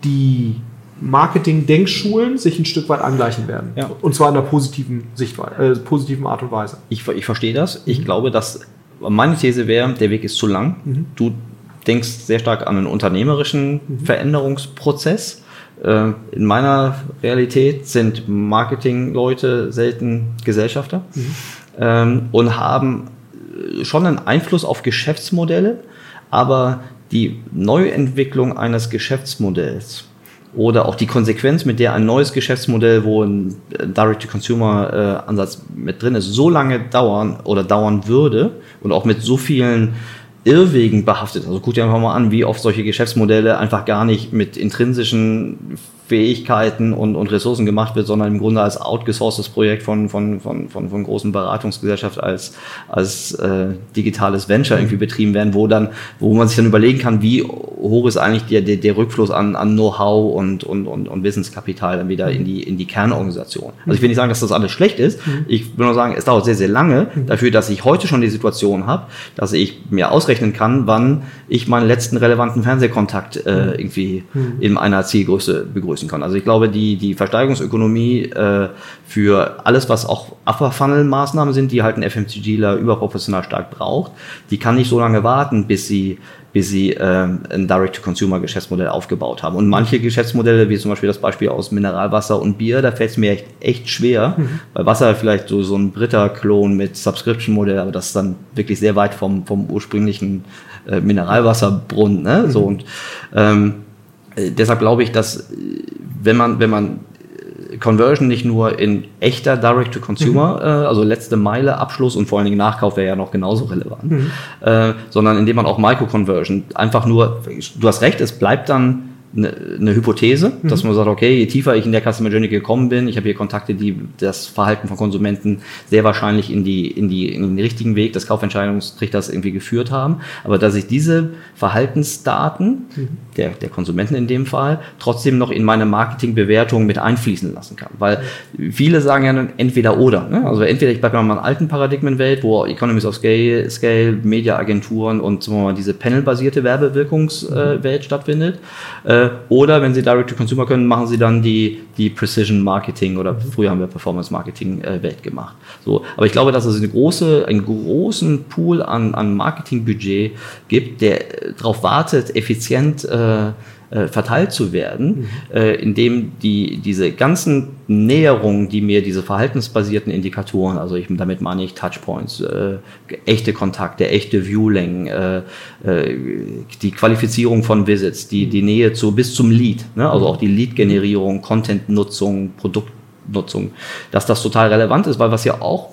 die Marketing-Denkschulen sich ein Stück weit angleichen werden. Ja. Und zwar in einer positiven Sichtweise, äh, positiven Art und Weise. Ich, ich verstehe das. Ich glaube, dass meine These wäre, der Weg ist zu lang. Du denkst sehr stark an einen unternehmerischen Veränderungsprozess. Äh, In meiner Realität sind Marketingleute selten Gesellschafter ähm, und haben äh, schon einen Einfluss auf Geschäftsmodelle, aber die Neuentwicklung eines Geschäftsmodells oder auch die Konsequenz, mit der ein neues Geschäftsmodell, wo ein äh, Direct-to-Consumer-Ansatz mit drin ist, so lange dauern oder dauern würde und auch mit so vielen Irrwegen behaftet. Also guck dir einfach mal an, wie oft solche Geschäftsmodelle einfach gar nicht mit intrinsischen Fähigkeiten und, und Ressourcen gemacht wird, sondern im Grunde als outgesourcedes Projekt von, von, von, von, von großen Beratungsgesellschaften als, als äh, digitales Venture irgendwie betrieben werden, wo dann, wo man sich dann überlegen kann, wie hoch ist eigentlich der, der, der Rückfluss an, an Know-how und, und, und, und Wissenskapital dann wieder in die, in die Kernorganisation. Also ich will nicht sagen, dass das alles schlecht ist. Ich will nur sagen, es dauert sehr, sehr lange dafür, dass ich heute schon die Situation habe, dass ich mir ausrechnen kann, wann ich meinen letzten relevanten Fernsehkontakt äh, irgendwie in einer Zielgröße begrüßen kann. Also ich glaube, die, die Versteigerungsökonomie äh, für alles, was auch Upper-Funnel-Maßnahmen sind, die halt ein FMCGler überproportional stark braucht, die kann nicht so lange warten, bis sie bis sie ähm, ein Direct-to-Consumer-Geschäftsmodell aufgebaut haben. Und manche Geschäftsmodelle, wie zum Beispiel das Beispiel aus Mineralwasser und Bier, da fällt es mir echt, echt schwer, weil Wasser vielleicht so, so ein Britta-Klon mit Subscription-Modell, aber das ist dann wirklich sehr weit vom, vom ursprünglichen äh, Mineralwasserbrunnen. Ne? So, und ähm, äh, deshalb glaube ich, dass äh, wenn man, wenn man äh, Conversion nicht nur in echter Direct-to-Consumer, äh, also letzte Meile Abschluss und vor allen Dingen Nachkauf wäre ja noch genauso relevant, äh, sondern indem man auch Micro-Conversion einfach nur, du hast recht, es bleibt dann eine, eine Hypothese, dass man sagt, okay, je tiefer ich in der Customer Journey gekommen bin, ich habe hier Kontakte, die das Verhalten von Konsumenten sehr wahrscheinlich in die, in die, in den richtigen Weg des Kaufentscheidungstrichters irgendwie geführt haben, aber dass ich diese Verhaltensdaten der, der Konsumenten in dem Fall, trotzdem noch in meine Marketingbewertung mit einfließen lassen kann. Weil viele sagen ja dann entweder oder. Ne? Also entweder ich bleibe in meiner alten Paradigmenwelt, wo Economies of Scale, Scale Mediaagenturen und sagen wir mal, diese panelbasierte Werbewirkungswelt äh, stattfindet. Äh, oder wenn sie Direct-to-Consumer können, machen sie dann die, die Precision Marketing oder früher haben wir Performance Marketing äh, gemacht. So, aber ich glaube, dass es eine große, einen großen Pool an, an Marketingbudget gibt, der darauf wartet, effizient äh, äh, verteilt zu werden, mhm. äh, indem die, diese ganzen Näherungen, die mir diese verhaltensbasierten Indikatoren, also ich, damit meine ich Touchpoints, äh, echte Kontakte, echte Viewlängen, äh, äh, die Qualifizierung von Visits, die, die Nähe zu bis zum Lead, ne? also auch die Lead-Generierung, Content-Nutzung, Produktnutzung, dass das total relevant ist, weil was ja auch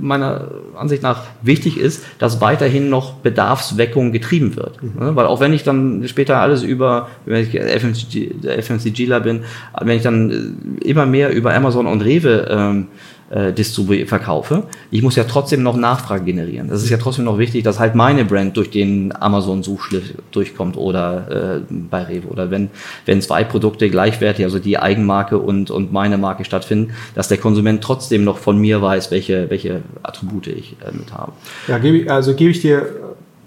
meiner Ansicht nach wichtig ist, dass weiterhin noch Bedarfsweckung getrieben wird. Mhm. Weil auch wenn ich dann später alles über, wenn ich FMCG, FMCGler bin, wenn ich dann immer mehr über Amazon und Rewe ähm, äh, verkaufe. Ich muss ja trotzdem noch Nachfrage generieren. Das ist ja trotzdem noch wichtig, dass halt meine Brand durch den Amazon-Suchschliff durchkommt oder äh, bei Rewe. Oder wenn, wenn zwei Produkte gleichwertig, also die Eigenmarke und, und meine Marke stattfinden, dass der Konsument trotzdem noch von mir weiß, welche, welche Attribute ich äh, mit habe. Ja, gebe ich, also gebe ich dir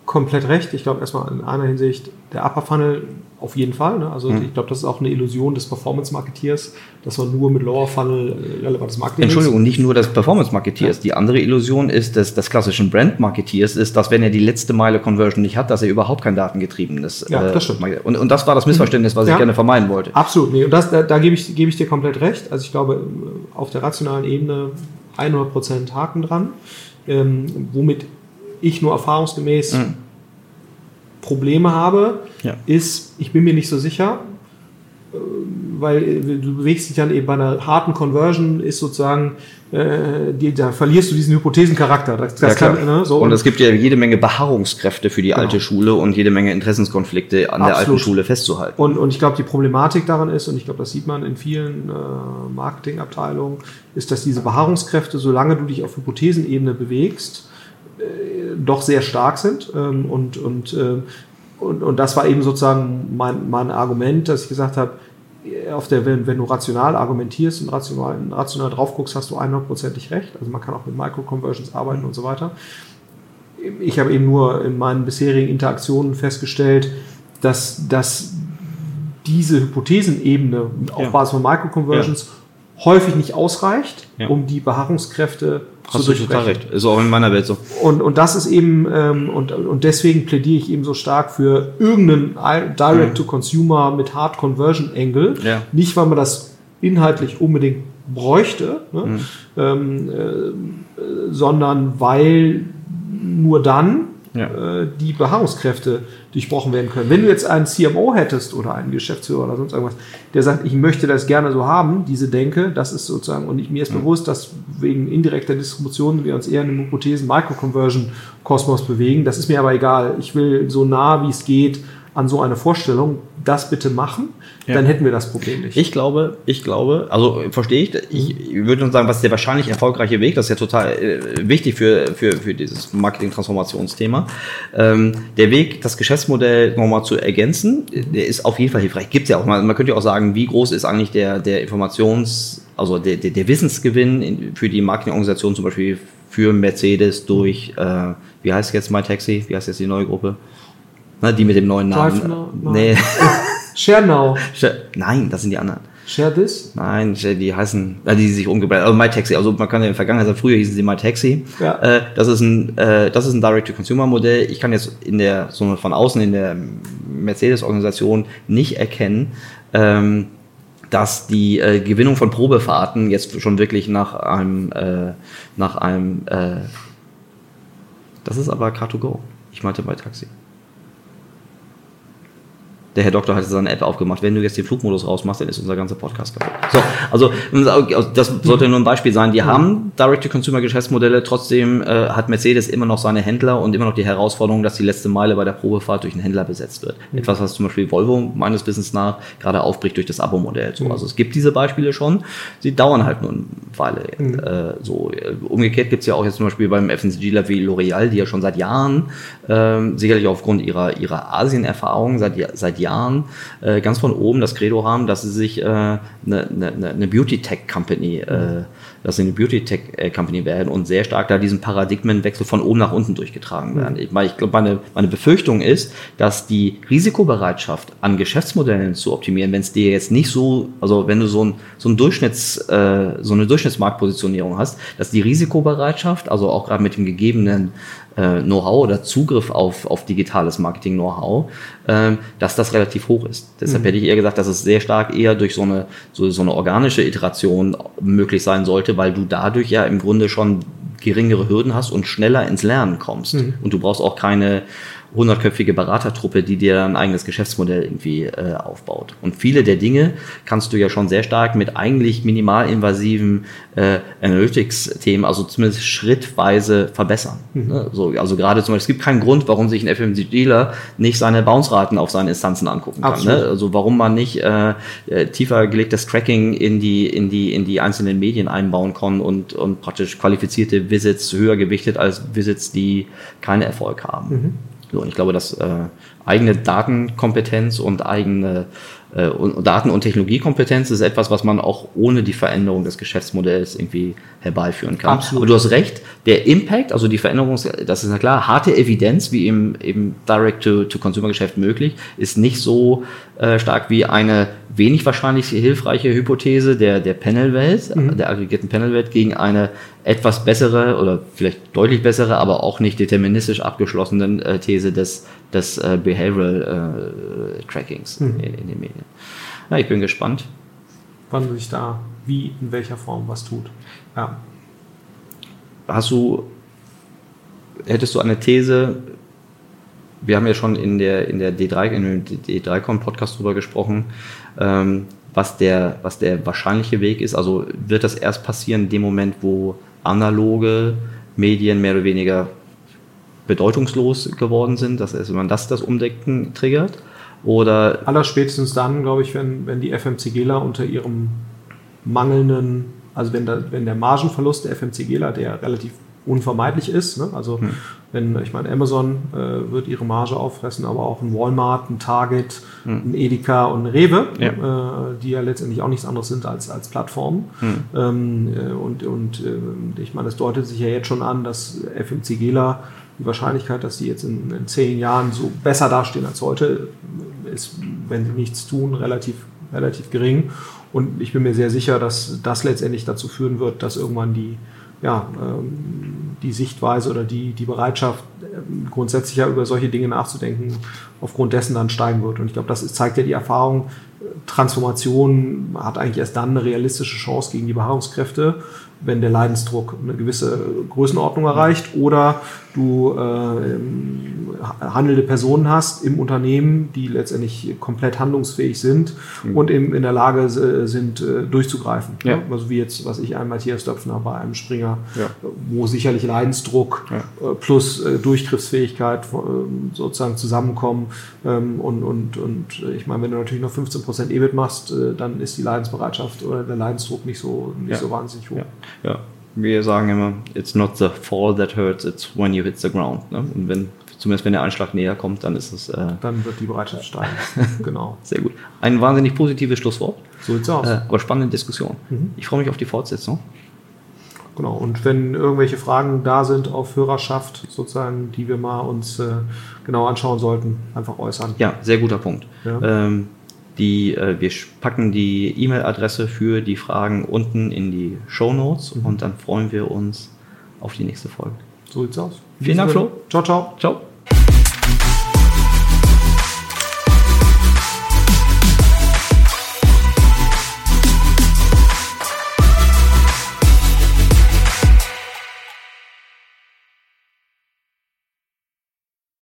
komplett recht. Ich glaube erstmal in einer Hinsicht, der Upper Funnel auf jeden Fall. Ne? Also mhm. ich glaube, das ist auch eine Illusion des Performance-Marketeers, dass man nur mit Lower Funnel äh, relevantes Marketing Entschuldigung, ist. nicht nur des Performance-Marketeers. Ja. Die andere Illusion ist des, des klassischen Brand-Marketeers, ist, dass wenn er die letzte Meile Conversion nicht hat, dass er überhaupt kein datengetriebenes ja, das stimmt. Äh, und, und das war das Missverständnis, was ja. ich gerne vermeiden wollte. Absolut, nee. Und das, da, da gebe ich, gebe ich dir komplett recht. Also ich glaube, auf der rationalen Ebene 100% Haken dran, ähm, womit ich nur erfahrungsgemäß mhm Probleme habe, ja. ist, ich bin mir nicht so sicher, äh, weil äh, du bewegst dich dann eben bei einer harten Conversion, ist sozusagen, äh, die, da verlierst du diesen Hypothesencharakter. Das, das ja, kann, ne, so. Und es gibt ja jede Menge Beharrungskräfte für die genau. alte Schule und jede Menge Interessenskonflikte an Absolut. der alten Schule festzuhalten. Und, und ich glaube, die Problematik daran ist, und ich glaube, das sieht man in vielen äh, Marketingabteilungen, ist, dass diese Beharrungskräfte, solange du dich auf Hypothesenebene bewegst, doch sehr stark sind. Ähm, und, und, äh, und, und das war eben sozusagen mein, mein Argument, dass ich gesagt habe, auf der, wenn, wenn du rational argumentierst und rational, rational drauf guckst, hast du 100%ig recht. Also man kann auch mit Micro-Conversions arbeiten und so weiter. Ich habe eben nur in meinen bisherigen Interaktionen festgestellt, dass, dass diese Hypothesenebene auf ja. Basis von Micro-Conversions ja. häufig nicht ausreicht, ja. um die Beharrungskräfte Hast du total recht. Ist auch in meiner Welt so. Und, und das ist eben, ähm, und, und deswegen plädiere ich eben so stark für irgendeinen Direct-to-Consumer mit Hard Conversion Angle. Ja. Nicht, weil man das inhaltlich unbedingt bräuchte, ne? mhm. ähm, äh, sondern weil nur dann ja. äh, die Beharrungskräfte durchbrochen werden können. Wenn du jetzt einen CMO hättest oder einen Geschäftsführer oder sonst irgendwas, der sagt, ich möchte das gerne so haben, diese Denke, das ist sozusagen, und ich, mir ist bewusst, dass wegen indirekter Distribution wir uns eher in einem Hypothesen Microconversion Kosmos bewegen. Das ist mir aber egal. Ich will so nah wie es geht an so eine Vorstellung, das bitte machen, ja. dann hätten wir das Problem nicht. Ich glaube, ich glaube, also verstehe ich, ich würde sagen, was ist der wahrscheinlich erfolgreiche Weg, das ist ja total äh, wichtig für, für, für dieses Marketing-Transformationsthema. Ähm, der Weg, das Geschäftsmodell nochmal zu ergänzen, der ist auf jeden Fall hilfreich. Gibt es ja auch mal, man könnte ja auch sagen, wie groß ist eigentlich der, der Informations- also der, der, der Wissensgewinn in, für die Marketingorganisation zum Beispiel für Mercedes durch, äh, wie heißt jetzt MyTaxi, wie heißt jetzt die neue Gruppe? Ne, die mit dem neuen Namen. Drive now, Nee. [LAUGHS] Share Now. Nein, das sind die anderen. Share This? Nein, die heißen, äh, die sich umgebrandet, also MyTaxi. Also man kann ja in der Vergangenheit sagen, früher hießen sie MyTaxi. Ja. Äh, das ist ein, äh, das ist ein Direct-to-Consumer-Modell. Ich kann jetzt in der, so von außen in der Mercedes-Organisation nicht erkennen, ähm, dass die äh, Gewinnung von Probefahrten jetzt schon wirklich nach einem, äh, nach einem, äh, das ist aber Car2Go. Ich meinte MyTaxi der Herr Doktor hat seine App aufgemacht. Wenn du jetzt den Flugmodus rausmachst, dann ist unser ganzer Podcast kaputt. So, also das sollte nur ein Beispiel sein. Die haben Direct-to-Consumer-Geschäftsmodelle. Trotzdem äh, hat Mercedes immer noch seine Händler und immer noch die Herausforderung, dass die letzte Meile bei der Probefahrt durch einen Händler besetzt wird. Mhm. Etwas, was zum Beispiel Volvo meines Wissens nach gerade aufbricht durch das Abo-Modell. So, mhm. Also es gibt diese Beispiele schon. Sie dauern halt nur eine Weile. Mhm. Äh, so umgekehrt gibt es ja auch jetzt zum Beispiel beim FMCG wie L'Oreal, die ja schon seit Jahren ähm, sicherlich aufgrund ihrer ihrer Asien-Erfahrung seit seit Jahren äh, ganz von oben das Credo haben, dass sie sich äh, eine, eine, eine Beauty-Tech-Company äh, dass sie eine Beauty-Tech-Company werden und sehr stark da diesen Paradigmenwechsel von oben nach unten durchgetragen werden. Ich, ich glaube, meine, meine Befürchtung ist, dass die Risikobereitschaft an Geschäftsmodellen zu optimieren, wenn es dir jetzt nicht so, also wenn du so, ein, so, ein Durchschnitts, äh, so eine Durchschnittsmarktpositionierung hast, dass die Risikobereitschaft, also auch gerade mit dem gegebenen äh, Know-how oder Zugriff auf, auf digitales Marketing-Know-how, äh, dass das relativ hoch ist. Deshalb mhm. hätte ich eher gesagt, dass es sehr stark eher durch so eine, so, so eine organische Iteration möglich sein sollte, weil du dadurch ja im Grunde schon geringere Hürden hast und schneller ins Lernen kommst. Mhm. Und du brauchst auch keine hundertköpfige Beratertruppe, die dir ein eigenes Geschäftsmodell irgendwie äh, aufbaut. Und viele der Dinge kannst du ja schon sehr stark mit eigentlich minimalinvasiven äh, Analytics-Themen, also zumindest schrittweise verbessern. Mhm. Ne? So, also gerade zum Beispiel, es gibt keinen Grund, warum sich ein FMCGler nicht seine Bounce-Raten auf seine Instanzen angucken kann. Ne? Also warum man nicht äh, äh, tiefer gelegtes Tracking in die, in die, in die einzelnen Medien einbauen kann und, und praktisch qualifizierte Visits höher gewichtet als Visits, die keinen Erfolg haben. Mhm. So, und ich glaube, dass äh, eigene Datenkompetenz und eigene äh, und Daten- und Technologiekompetenz ist etwas, was man auch ohne die Veränderung des Geschäftsmodells irgendwie herbeiführen kann. Absolut. Aber du hast recht, der Impact, also die Veränderung, das ist ja klar, harte Evidenz, wie im, im Direct-to-Consumer-Geschäft möglich, ist nicht so äh, stark wie eine wenig wahrscheinlich hilfreiche Hypothese der, der Panel-Welt, mhm. der aggregierten Panel-Welt gegen eine etwas bessere oder vielleicht deutlich bessere, aber auch nicht deterministisch abgeschlossenen äh, These des, des äh, Behavioral äh, Trackings mhm. in, in den Medien. Ja, ich bin gespannt. Wann sich da wie, in welcher Form was tut. Ja. Hast du, hättest du eine These, wir haben ja schon in der, in der D3, in dem D3Com-Podcast drüber gesprochen, ähm, was, der, was der wahrscheinliche Weg ist. Also wird das erst passieren in dem Moment, wo analoge Medien mehr oder weniger bedeutungslos geworden sind, dass wenn man das das Umdecken triggert? Oder Allerspätestens dann, glaube ich, wenn, wenn die FMCGler unter ihrem mangelnden, also wenn, da, wenn der Margenverlust der FMCGler, der relativ unvermeidlich ist, ne? also hm. wenn, ich meine, Amazon äh, wird ihre Marge auffressen, aber auch ein Walmart, ein Target, hm. ein Edeka und ein Rewe, ja. Äh, die ja letztendlich auch nichts anderes sind als, als Plattformen. Hm. Ähm, äh, und und äh, ich meine, es deutet sich ja jetzt schon an, dass FMCGler die Wahrscheinlichkeit, dass sie jetzt in, in, zehn Jahren so besser dastehen als heute, ist, wenn sie nichts tun, relativ, relativ gering. Und ich bin mir sehr sicher, dass das letztendlich dazu führen wird, dass irgendwann die, ja, ähm, die Sichtweise oder die, die Bereitschaft, ähm, grundsätzlich ja über solche Dinge nachzudenken, aufgrund dessen dann steigen wird. Und ich glaube, das zeigt ja die Erfahrung, Transformation hat eigentlich erst dann eine realistische Chance gegen die Beharrungskräfte, wenn der Leidensdruck eine gewisse Größenordnung erreicht oder du äh, handelnde Personen hast im Unternehmen, die letztendlich komplett handlungsfähig sind mhm. und in, in der Lage äh, sind, äh, durchzugreifen. Ja. Also wie jetzt, was ich, ein Matthias Döpfner bei einem Springer, ja. wo sicherlich Leidensdruck ja. Äh, plus äh, Durchgriffsfähigkeit sozusagen zusammenkommen. Ähm, und, und, und ich meine, wenn du natürlich noch 15% EBIT machst, dann ist die Leidensbereitschaft oder der Leidensdruck nicht so, nicht so wahnsinnig hoch. Ja. Wir sagen immer, it's not the fall that hurts, it's when you hit the ground. Ne? Und wenn, zumindest wenn der Anschlag näher kommt, dann ist es. Äh, dann wird die Bereitschaft steigen. [LAUGHS] genau. Sehr gut. Ein wahnsinnig positives Schlusswort. So sieht's aus. Äh, aber spannende Diskussion. Mhm. Ich freue mich auf die Fortsetzung. Genau. Und wenn irgendwelche Fragen da sind auf Hörerschaft, sozusagen, die wir mal uns äh, genau anschauen sollten, einfach äußern. Ja, sehr guter Punkt. Ja. Ähm, die, äh, wir packen die E-Mail-Adresse für die Fragen unten in die Show Notes mhm. und dann freuen wir uns auf die nächste Folge. So sieht's aus. Vielen Dank, Flo. Ciao, ciao. Ciao.